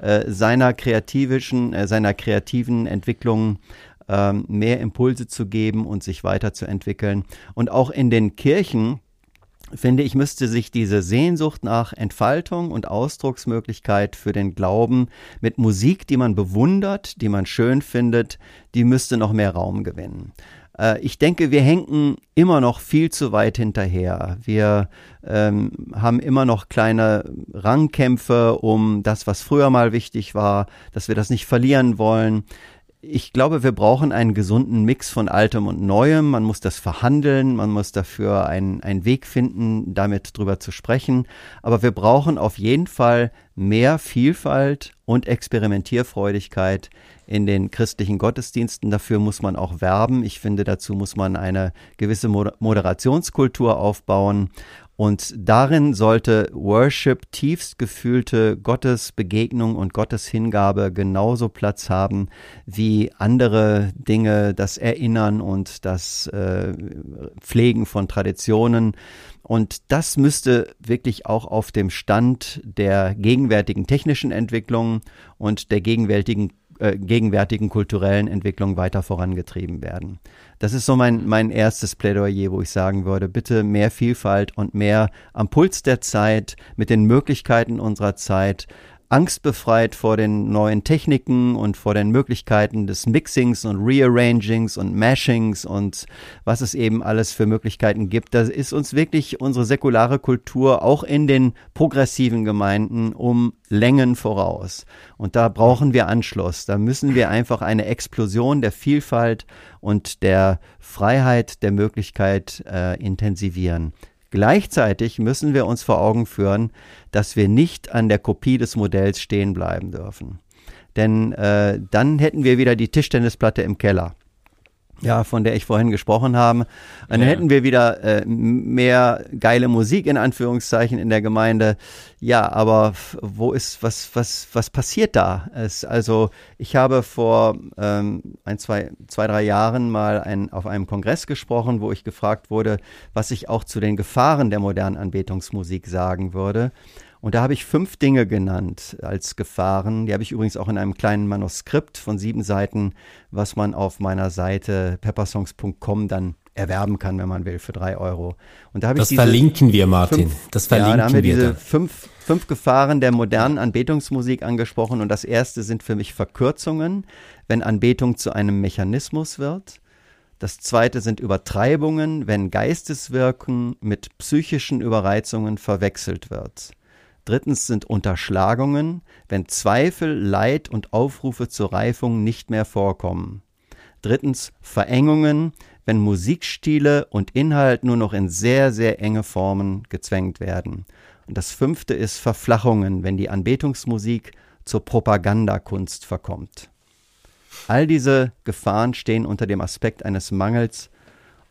E: äh, seiner kreativischen, äh, seiner kreativen Entwicklung ähm, mehr Impulse zu geben und sich weiterzuentwickeln. Und auch in den Kirchen finde ich, müsste sich diese Sehnsucht nach Entfaltung und Ausdrucksmöglichkeit für den Glauben mit Musik, die man bewundert, die man schön findet, die müsste noch mehr Raum gewinnen. Äh, ich denke, wir hängen immer noch viel zu weit hinterher. Wir ähm, haben immer noch kleine Rangkämpfe um das, was früher mal wichtig war, dass wir das nicht verlieren wollen. Ich glaube, wir brauchen einen gesunden Mix von Altem und Neuem. Man muss das verhandeln, man muss dafür einen, einen Weg finden, damit drüber zu sprechen. Aber wir brauchen auf jeden Fall mehr Vielfalt und Experimentierfreudigkeit in den christlichen Gottesdiensten. Dafür muss man auch werben. Ich finde, dazu muss man eine gewisse Moderationskultur aufbauen. Und darin sollte Worship, tiefst gefühlte Gottesbegegnung und Gotteshingabe genauso Platz haben wie andere Dinge, das Erinnern und das äh, Pflegen von Traditionen. Und das müsste wirklich auch auf dem Stand der gegenwärtigen technischen Entwicklung und der gegenwärtigen äh, gegenwärtigen kulturellen Entwicklung weiter vorangetrieben werden. Das ist so mein, mein erstes Plädoyer, wo ich sagen würde, bitte mehr Vielfalt und mehr am Puls der Zeit mit den Möglichkeiten unserer Zeit angstbefreit vor den neuen Techniken und vor den Möglichkeiten des Mixings und Rearrangings und Mashings und was es eben alles für Möglichkeiten gibt. Da ist uns wirklich unsere säkulare Kultur auch in den progressiven Gemeinden um Längen voraus. Und da brauchen wir Anschluss. Da müssen wir einfach eine Explosion der Vielfalt und der Freiheit der Möglichkeit äh, intensivieren. Gleichzeitig müssen wir uns vor Augen führen, dass wir nicht an der Kopie des Modells stehen bleiben dürfen. Denn äh, dann hätten wir wieder die Tischtennisplatte im Keller ja, von der ich vorhin gesprochen habe. Dann ja. hätten wir wieder äh, mehr geile Musik in Anführungszeichen in der Gemeinde. Ja, aber wo ist, was, was, was passiert da? Es, also ich habe vor ähm, ein, zwei, zwei, drei Jahren mal ein, auf einem Kongress gesprochen, wo ich gefragt wurde, was ich auch zu den Gefahren der modernen Anbetungsmusik sagen würde. Und da habe ich fünf Dinge genannt als Gefahren. Die habe ich übrigens auch in einem kleinen Manuskript von sieben Seiten, was man auf meiner Seite peppersongs.com dann erwerben kann, wenn man will, für drei Euro.
D: Und da habe das ich verlinken wir, Martin.
E: Fünf, das verlinken ja, da haben wir, wir diese da. fünf, fünf Gefahren der modernen Anbetungsmusik angesprochen. Und das erste sind für mich Verkürzungen, wenn Anbetung zu einem Mechanismus wird. Das zweite sind Übertreibungen, wenn Geisteswirken mit psychischen Überreizungen verwechselt wird. Drittens sind Unterschlagungen, wenn Zweifel, Leid und Aufrufe zur Reifung nicht mehr vorkommen. Drittens Verengungen, wenn Musikstile und Inhalt nur noch in sehr, sehr enge Formen gezwängt werden. Und das fünfte ist Verflachungen, wenn die Anbetungsmusik zur Propagandakunst verkommt. All diese Gefahren stehen unter dem Aspekt eines Mangels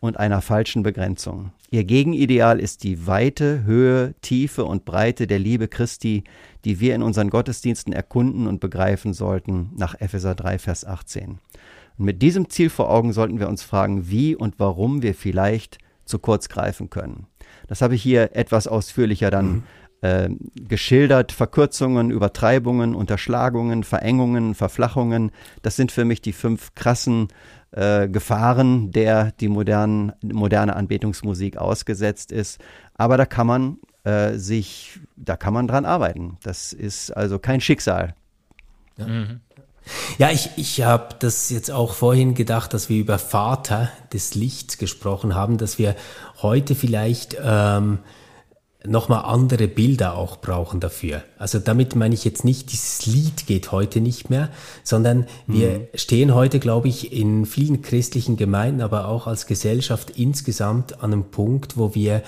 E: und einer falschen Begrenzung. Ihr Gegenideal ist die Weite, Höhe, Tiefe und Breite der Liebe Christi, die wir in unseren Gottesdiensten erkunden und begreifen sollten, nach Epheser 3, Vers 18. Und mit diesem Ziel vor Augen sollten wir uns fragen, wie und warum wir vielleicht zu kurz greifen können. Das habe ich hier etwas ausführlicher dann mhm. äh, geschildert. Verkürzungen, Übertreibungen, Unterschlagungen, Verengungen, Verflachungen. Das sind für mich die fünf krassen äh, Gefahren, der die modernen, moderne Anbetungsmusik ausgesetzt ist. Aber da kann man äh, sich, da kann man dran arbeiten. Das ist also kein Schicksal.
D: Ja. Mhm. Ja, ich, ich habe das jetzt auch vorhin gedacht, dass wir über Vater des Lichts gesprochen haben, dass wir heute vielleicht ähm, nochmal andere Bilder auch brauchen dafür. Also damit meine ich jetzt nicht, dieses Lied geht heute nicht mehr, sondern wir mhm. stehen heute, glaube ich, in vielen christlichen Gemeinden, aber auch als Gesellschaft insgesamt an einem Punkt, wo wir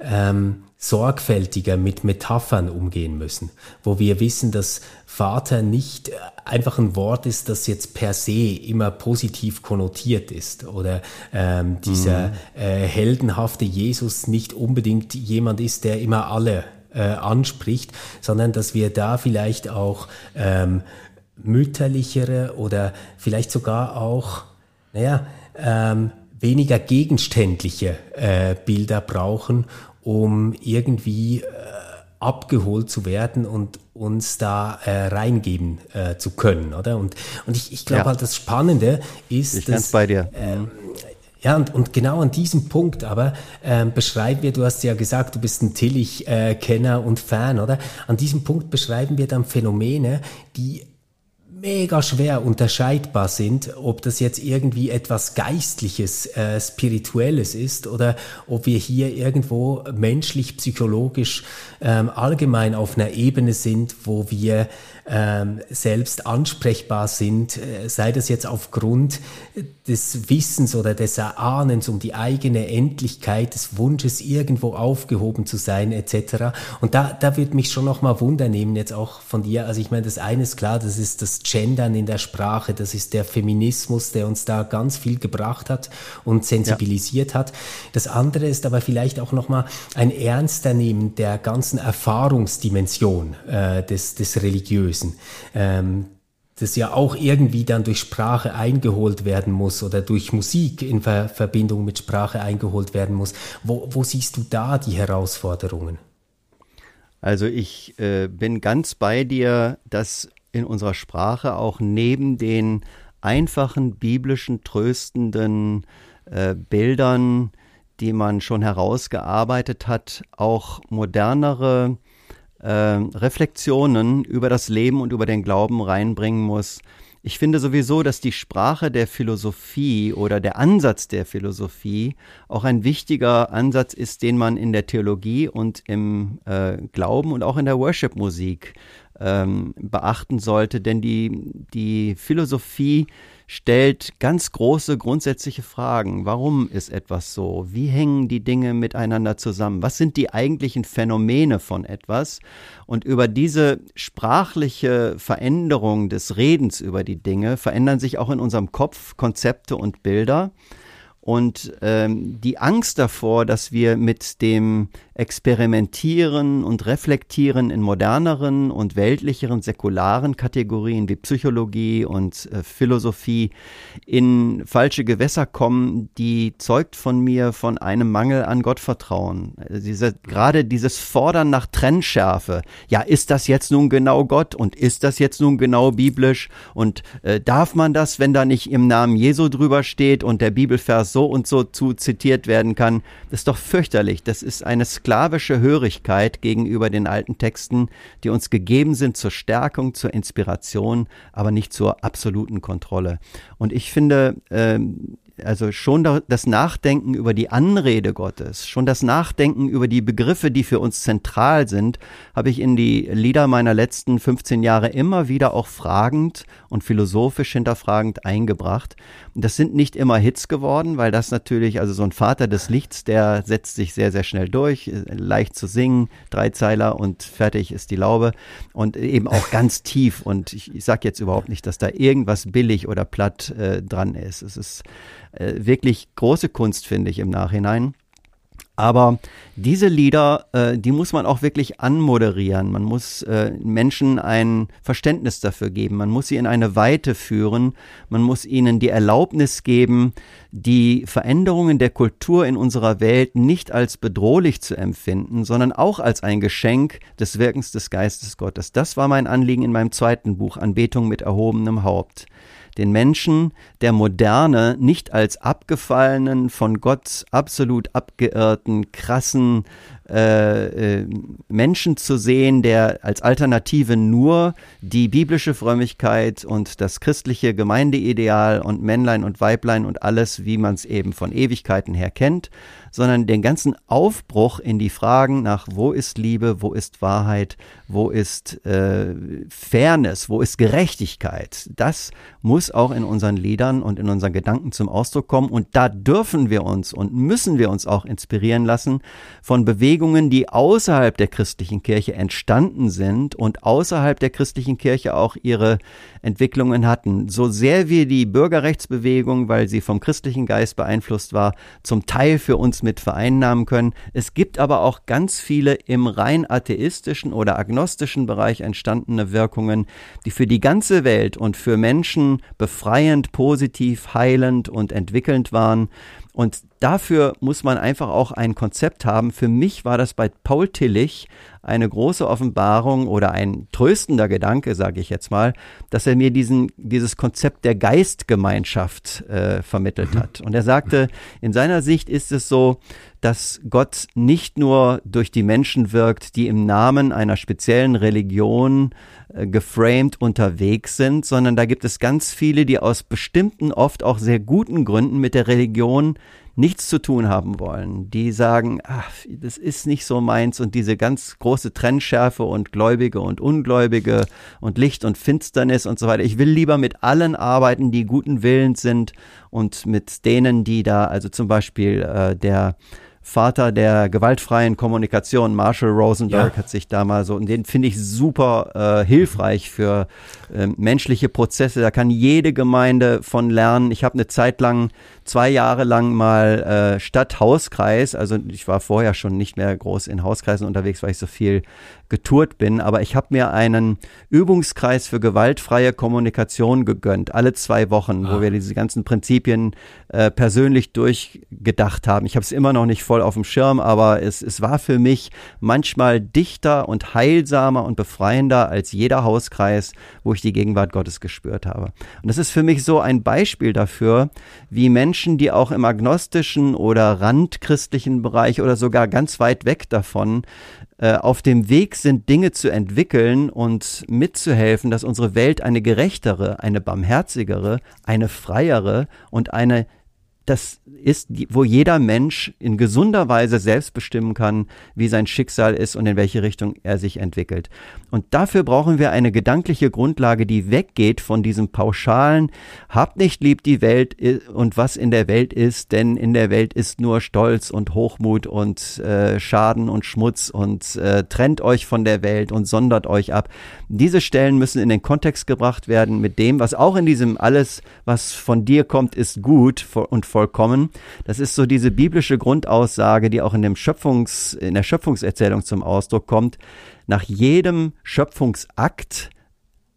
D: ähm, sorgfältiger mit Metaphern umgehen müssen, wo wir wissen, dass Vater nicht einfach ein Wort ist, das jetzt per se immer positiv konnotiert ist oder ähm, dieser mhm. äh, heldenhafte Jesus nicht unbedingt jemand ist, der immer alle äh, anspricht, sondern dass wir da vielleicht auch ähm, mütterlichere oder vielleicht sogar auch, naja, ähm, weniger gegenständliche äh, Bilder brauchen, um irgendwie äh, abgeholt zu werden und uns da äh, reingeben äh, zu können, oder? Und, und ich, ich glaube ja. halt, das Spannende ist,
E: ich dass, bei dir.
D: Ähm, ja, und, und genau an diesem Punkt aber ähm, beschreiben wir, du hast ja gesagt, du bist ein Tillich-Kenner äh, und Fan, oder? An diesem Punkt beschreiben wir dann Phänomene, die mega schwer unterscheidbar sind, ob das jetzt irgendwie etwas Geistliches, äh, Spirituelles ist oder ob wir hier irgendwo menschlich, psychologisch ähm, allgemein auf einer Ebene sind, wo wir selbst ansprechbar sind, äh, sei das jetzt aufgrund des Wissens oder des Erahnens um die eigene Endlichkeit, des Wunsches, irgendwo aufgehoben zu sein, etc. Und da, da würde mich schon nochmal Wunder nehmen, jetzt auch von dir. Also ich meine, das eine ist klar, das ist das Gendern in der Sprache, das ist der Feminismus, der uns da ganz viel gebracht hat und sensibilisiert ja. hat. Das andere ist aber vielleicht auch nochmal ein Ernster Nehmen der ganzen Erfahrungsdimension äh, des, des Religiösen. Ähm, das ja auch irgendwie dann durch Sprache eingeholt werden muss oder durch Musik in Ver Verbindung mit Sprache eingeholt werden muss. Wo, wo siehst du da die Herausforderungen?
E: Also ich äh, bin ganz bei dir, dass in unserer Sprache auch neben den einfachen biblischen tröstenden äh, Bildern, die man schon herausgearbeitet hat, auch modernere äh, Reflexionen über das Leben und über den Glauben reinbringen muss. Ich finde sowieso, dass die Sprache der Philosophie oder der Ansatz der Philosophie auch ein wichtiger Ansatz ist, den man in der Theologie und im äh, Glauben und auch in der Worship-Musik ähm, beachten sollte. Denn die, die Philosophie stellt ganz große grundsätzliche Fragen. Warum ist etwas so? Wie hängen die Dinge miteinander zusammen? Was sind die eigentlichen Phänomene von etwas? Und über diese sprachliche Veränderung des Redens über die Dinge verändern sich auch in unserem Kopf Konzepte und Bilder. Und ähm, die Angst davor, dass wir mit dem Experimentieren und Reflektieren in moderneren und weltlicheren, säkularen Kategorien wie Psychologie und äh, Philosophie in falsche Gewässer kommen, die zeugt von mir von einem Mangel an Gottvertrauen. Diese, gerade dieses Fordern nach Trennschärfe. Ja, ist das jetzt nun genau Gott und ist das jetzt nun genau biblisch und äh, darf man das, wenn da nicht im Namen Jesu drüber steht und der Bibelvers so und so zu zitiert werden kann? Das ist doch fürchterlich. Das ist eine Sklaverei sklavische Hörigkeit gegenüber den alten Texten, die uns gegeben sind zur Stärkung, zur Inspiration, aber nicht zur absoluten Kontrolle. Und ich finde, ähm, also schon das Nachdenken über die Anrede Gottes, schon das Nachdenken über die Begriffe, die für uns zentral sind, habe ich in die Lieder meiner letzten 15 Jahre immer wieder auch fragend und philosophisch hinterfragend eingebracht. Das sind nicht immer Hits geworden, weil das natürlich, also so ein Vater des Lichts, der setzt sich sehr, sehr schnell durch, leicht zu singen, Dreizeiler und fertig ist die Laube und eben auch ganz tief. Und ich, ich sage jetzt überhaupt nicht, dass da irgendwas billig oder platt äh, dran ist. Es ist äh, wirklich große Kunst, finde ich, im Nachhinein. Aber diese Lieder, äh, die muss man auch wirklich anmoderieren. Man muss äh, Menschen ein Verständnis dafür geben. Man muss sie in eine Weite führen. Man muss ihnen die Erlaubnis geben, die Veränderungen der Kultur in unserer Welt nicht als bedrohlich zu empfinden, sondern auch als ein Geschenk des Wirkens des Geistes Gottes. Das war mein Anliegen in meinem zweiten Buch, Anbetung mit erhobenem Haupt den Menschen der Moderne nicht als abgefallenen, von Gott absolut abgeirrten, krassen äh, äh, Menschen zu sehen, der als Alternative nur die biblische Frömmigkeit und das christliche Gemeindeideal und Männlein und Weiblein und alles, wie man es eben von Ewigkeiten her kennt, sondern den ganzen Aufbruch in die Fragen nach, wo ist Liebe, wo ist Wahrheit, wo ist äh, Fairness, wo ist Gerechtigkeit. Das muss auch in unseren Liedern und in unseren Gedanken zum Ausdruck kommen. Und da dürfen wir uns und müssen wir uns auch inspirieren lassen von Bewegungen, die außerhalb der christlichen Kirche entstanden sind und außerhalb der christlichen Kirche auch ihre Entwicklungen hatten. So sehr wir die Bürgerrechtsbewegung, weil sie vom christlichen Geist beeinflusst war, zum Teil für uns mit vereinnahmen können. Es gibt aber auch ganz viele im rein atheistischen oder agnostischen Bereich entstandene Wirkungen, die für die ganze Welt und für Menschen befreiend, positiv, heilend und entwickelnd waren. Und dafür muss man einfach auch ein Konzept haben. Für mich war das bei Paul Tillich eine große Offenbarung oder ein tröstender Gedanke, sage ich jetzt mal, dass er mir diesen, dieses Konzept der Geistgemeinschaft äh, vermittelt mhm. hat. Und er sagte, in seiner Sicht ist es so, dass Gott nicht nur durch die Menschen wirkt, die im Namen einer speziellen Religion äh, geframed unterwegs sind, sondern da gibt es ganz viele, die aus bestimmten, oft auch sehr guten Gründen mit der Religion nichts zu tun haben wollen, die sagen, ach, das ist nicht so meins und diese ganz große Trennschärfe und Gläubige und Ungläubige und Licht und Finsternis und so weiter. Ich will lieber mit allen arbeiten, die guten Willens sind und mit denen, die da, also zum Beispiel äh, der Vater der gewaltfreien Kommunikation, Marshall Rosenberg, ja. hat sich da mal so, und den finde ich super äh, hilfreich für äh, menschliche Prozesse. Da kann jede Gemeinde von lernen. Ich habe eine Zeit lang zwei Jahre lang mal äh, Stadt-Hauskreis, also ich war vorher schon nicht mehr groß in Hauskreisen unterwegs, weil ich so viel getourt bin, aber ich habe mir einen Übungskreis für gewaltfreie Kommunikation gegönnt, alle zwei Wochen, ah. wo wir diese ganzen Prinzipien äh, persönlich durchgedacht haben. Ich habe es immer noch nicht voll auf dem Schirm, aber es, es war für mich manchmal dichter und heilsamer und befreiender als jeder Hauskreis, wo ich die Gegenwart Gottes gespürt habe. Und das ist für mich so ein Beispiel dafür, wie Menschen Menschen, die auch im agnostischen oder randchristlichen Bereich oder sogar ganz weit weg davon äh, auf dem Weg sind, Dinge zu entwickeln und mitzuhelfen, dass unsere Welt eine gerechtere, eine barmherzigere, eine freiere und eine das ist, wo jeder Mensch in gesunder Weise selbst bestimmen kann, wie sein Schicksal ist und in welche Richtung er sich entwickelt. Und dafür brauchen wir eine gedankliche Grundlage, die weggeht von diesem pauschalen, habt nicht lieb die Welt und was in der Welt ist, denn in der Welt ist nur Stolz und Hochmut und äh, Schaden und Schmutz und äh, trennt euch von der Welt und sondert euch ab. Diese Stellen müssen in den Kontext gebracht werden mit dem, was auch in diesem alles, was von dir kommt, ist gut und vollkommen. Das ist so diese biblische Grundaussage, die auch in dem Schöpfungs, in der Schöpfungserzählung zum Ausdruck kommt. Nach jedem Schöpfungsakt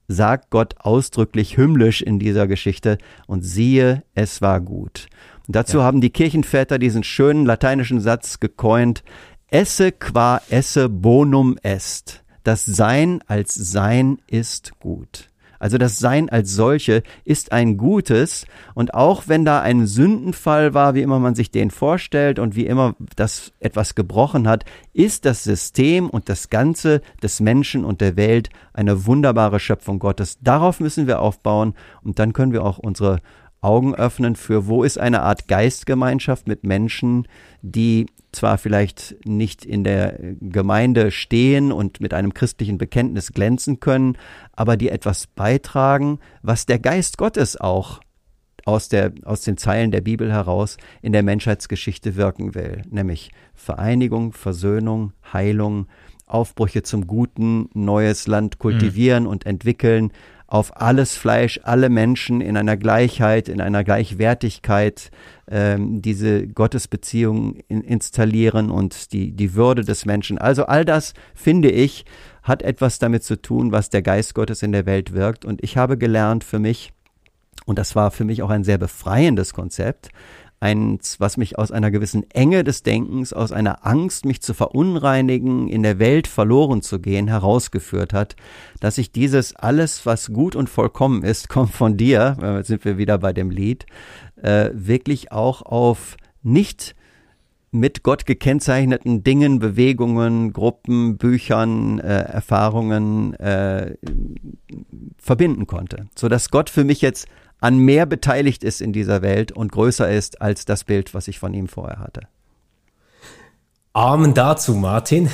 E: sagt Gott ausdrücklich hymnisch in dieser Geschichte und siehe, es war gut. Und dazu ja. haben die Kirchenväter diesen schönen lateinischen Satz gecoint, esse qua esse bonum est. Das Sein als Sein ist gut. Also das Sein als solche ist ein Gutes und auch wenn da ein Sündenfall war, wie immer man sich den vorstellt und wie immer das etwas gebrochen hat, ist das System und das Ganze des Menschen und der Welt eine wunderbare Schöpfung Gottes. Darauf müssen wir aufbauen und dann können wir auch unsere Augen öffnen für, wo ist eine Art Geistgemeinschaft mit Menschen, die zwar vielleicht nicht in der Gemeinde stehen und mit einem christlichen Bekenntnis glänzen können, aber die etwas beitragen, was der Geist Gottes auch aus, der, aus den Zeilen der Bibel heraus in der Menschheitsgeschichte wirken will, nämlich Vereinigung, Versöhnung, Heilung, Aufbrüche zum Guten, neues Land kultivieren mhm. und entwickeln, auf alles Fleisch, alle Menschen in einer Gleichheit, in einer Gleichwertigkeit ähm, diese Gottesbeziehung in, installieren und die, die Würde des Menschen. Also all das, finde ich, hat etwas damit zu tun, was der Geist Gottes in der Welt wirkt. Und ich habe gelernt für mich, und das war für mich auch ein sehr befreiendes Konzept, eins, was mich aus einer gewissen Enge des Denkens, aus einer Angst, mich zu verunreinigen, in der Welt verloren zu gehen, herausgeführt hat, dass ich dieses alles, was gut und vollkommen ist, kommt von dir, äh, sind wir wieder bei dem Lied, äh, wirklich auch auf nicht mit Gott gekennzeichneten Dingen, Bewegungen, Gruppen, Büchern, äh, Erfahrungen äh, verbinden konnte, so dass Gott für mich jetzt an mehr beteiligt ist in dieser Welt und größer ist als das Bild, was ich von ihm vorher hatte.
D: Amen dazu, Martin.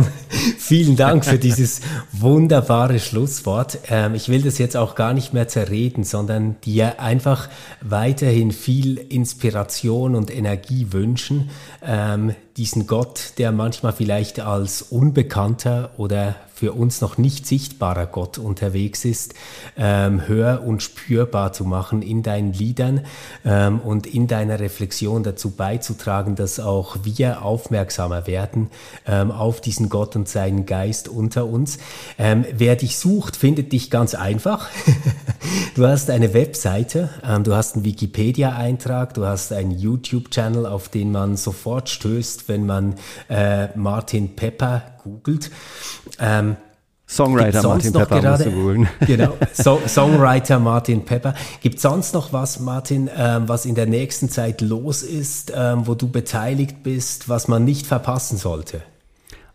D: Vielen Dank für dieses wunderbare Schlusswort. Ähm, ich will das jetzt auch gar nicht mehr zerreden, sondern dir einfach weiterhin viel Inspiration und Energie wünschen. Ähm, diesen Gott, der manchmal vielleicht als unbekannter oder für uns noch nicht sichtbarer Gott unterwegs ist, ähm, hör- und spürbar zu machen in deinen Liedern ähm, und in deiner Reflexion dazu beizutragen, dass auch wir aufmerksamer werden ähm, auf diesen Gott und seinen Geist unter uns. Ähm, wer dich sucht, findet dich ganz einfach. du hast eine Webseite, ähm, du hast einen Wikipedia-Eintrag, du hast einen YouTube-Channel, auf den man sofort stößt, wenn man äh, Martin Pepper googelt.
E: Ähm, Songwriter Martin Pepper
D: gerade, musst googeln. Genau, so Songwriter Martin Pepper. Gibt sonst noch was, Martin, ähm, was in der nächsten Zeit los ist, ähm, wo du beteiligt bist, was man nicht verpassen sollte?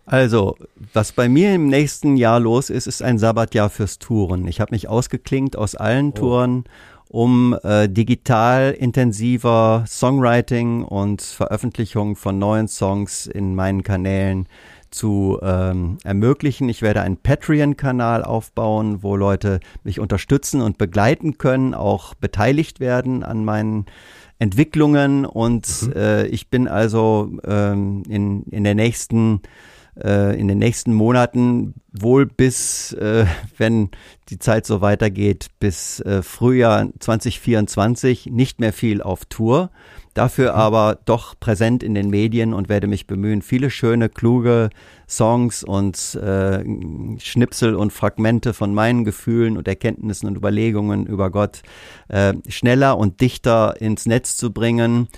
E: Also, was bei mir im nächsten Jahr los ist, ist ein Sabbatjahr fürs Touren. Ich habe mich ausgeklinkt aus allen oh. Touren, um äh, digital intensiver Songwriting und Veröffentlichung von neuen Songs in meinen Kanälen zu ähm, ermöglichen. Ich werde einen Patreon-Kanal aufbauen, wo Leute mich unterstützen und begleiten können, auch beteiligt werden an meinen Entwicklungen. Und mhm. äh, ich bin also ähm, in, in der nächsten äh, in den nächsten Monaten wohl bis, äh, wenn die Zeit so weitergeht, bis äh, Frühjahr 2024 nicht mehr viel auf Tour dafür mhm. aber doch präsent in den Medien und werde mich bemühen, viele schöne, kluge Songs und äh, Schnipsel und Fragmente von meinen Gefühlen und Erkenntnissen und Überlegungen über Gott äh, schneller und dichter ins Netz zu bringen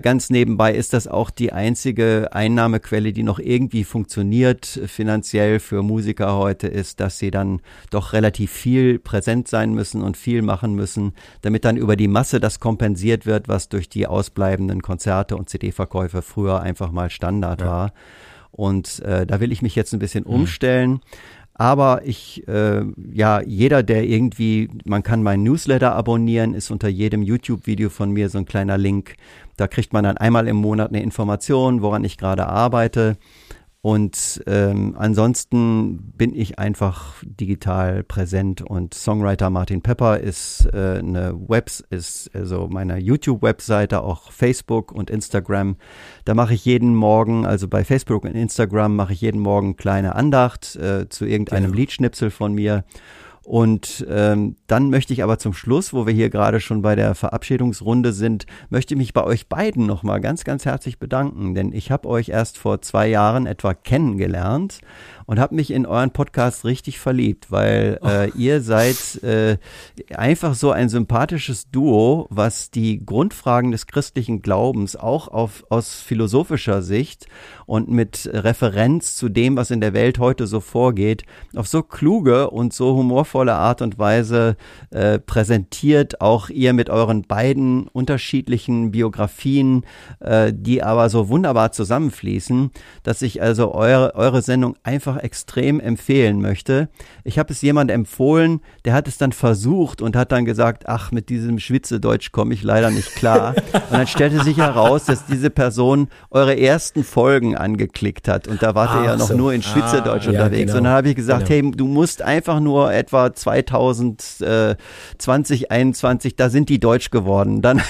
E: ganz nebenbei ist das auch die einzige Einnahmequelle, die noch irgendwie funktioniert finanziell für Musiker heute, ist, dass sie dann doch relativ viel präsent sein müssen und viel machen müssen, damit dann über die Masse das kompensiert wird, was durch die ausbleibenden Konzerte und CD-Verkäufe früher einfach mal Standard ja. war. Und äh, da will ich mich jetzt ein bisschen mhm. Aber ich, äh, ja, jeder, der irgendwie, man kann meinen Newsletter abonnieren, ist unter jedem YouTube-Video von mir so ein kleiner Link. Da kriegt man dann einmal im Monat eine Information, woran ich gerade arbeite. Und ähm, ansonsten bin ich einfach digital präsent und Songwriter Martin Pepper ist äh, eine Webs ist also meine YouTube-Webseite, auch Facebook und Instagram. Da mache ich jeden Morgen, also bei Facebook und Instagram mache ich jeden Morgen kleine Andacht äh, zu irgendeinem genau. Liedschnipsel von mir. Und ähm, dann möchte ich aber zum Schluss, wo wir hier gerade schon bei der Verabschiedungsrunde sind, möchte ich mich bei euch beiden nochmal ganz, ganz herzlich bedanken, denn ich habe euch erst vor zwei Jahren etwa kennengelernt und habe mich in euren Podcast richtig verliebt, weil äh, ihr seid äh, einfach so ein sympathisches Duo, was die Grundfragen des christlichen Glaubens auch auf, aus philosophischer Sicht und mit Referenz zu dem, was in der Welt heute so vorgeht, auf so kluge und so humorvolle Art und Weise äh, präsentiert. Auch ihr mit euren beiden unterschiedlichen Biografien, äh, die aber so wunderbar zusammenfließen, dass ich also eure, eure Sendung einfach extrem empfehlen möchte. Ich habe es jemand empfohlen, der hat es dann versucht und hat dann gesagt, ach, mit diesem Schwitzedeutsch komme ich leider nicht klar. und dann stellte sich heraus, dass diese Person eure ersten Folgen angeklickt hat und da wart ihr ja noch so. nur in Schwitzedeutsch ah, unterwegs. Ja, genau. Und dann habe ich gesagt, genau. hey, du musst einfach nur etwa 2020, 2021, da sind die deutsch geworden. Dann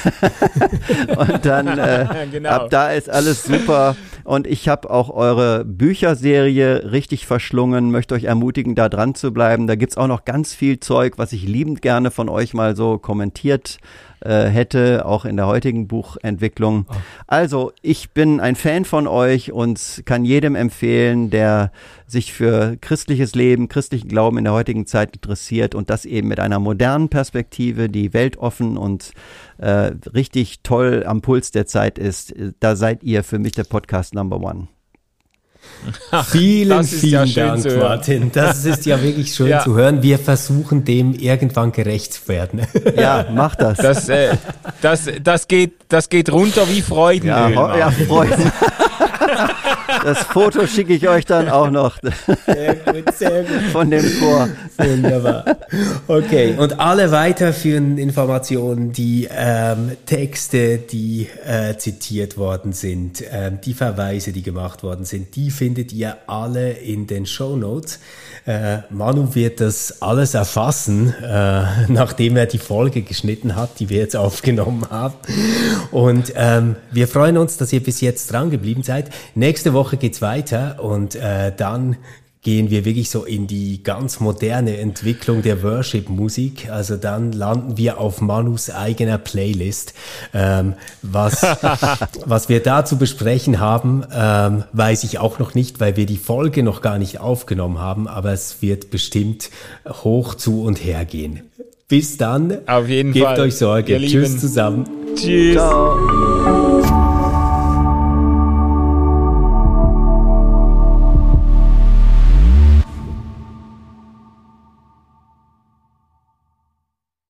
E: und dann äh, genau. ab da ist alles super. Und ich habe auch eure Bücherserie richtig verschlungen, möchte euch ermutigen, da dran zu bleiben. Da gibt's auch noch ganz viel Zeug, was ich liebend gerne von euch mal so kommentiert äh, hätte, auch in der heutigen Buchentwicklung. Oh. Also, ich bin ein Fan von euch und kann jedem empfehlen, der sich für christliches Leben, christlichen Glauben in der heutigen Zeit interessiert und das eben mit einer modernen Perspektive, die weltoffen und äh, richtig toll am Puls der Zeit ist. Da seid ihr für mich der Podcast Number One.
D: Ach, vielen, vielen ja Dank, Martin. Das ist ja wirklich schön ja. zu hören. Wir versuchen dem irgendwann gerecht zu werden.
E: Ja, mach das.
C: Das, äh, das, das, geht, das geht runter wie Freudenöl.
E: Ja, ja Freuden. Das Foto schicke ich euch dann auch noch. Sehr gut, sehr gut. Von dem Chor.
D: Wunderbar. Okay, und alle weiterführenden Informationen, die ähm, Texte, die äh, zitiert worden sind, äh, die Verweise, die gemacht worden sind, die findet ihr alle in den Show Notes. Äh, Manu wird das alles erfassen, äh, nachdem er die Folge geschnitten hat, die wir jetzt aufgenommen haben. Und ähm, wir freuen uns, dass ihr bis jetzt dran geblieben seid. Nächste Woche geht's weiter und äh, dann gehen wir wirklich so in die ganz moderne Entwicklung der Worship-Musik. Also dann landen wir auf Manus eigener Playlist. Ähm, was, was wir da zu besprechen haben, ähm, weiß ich auch noch nicht, weil wir die Folge noch gar nicht aufgenommen haben, aber es wird bestimmt hoch zu und her gehen. Bis dann.
C: Auf jeden
D: Gebt
C: Fall.
D: euch Sorge. Tschüss zusammen.
C: Tschüss. Ciao.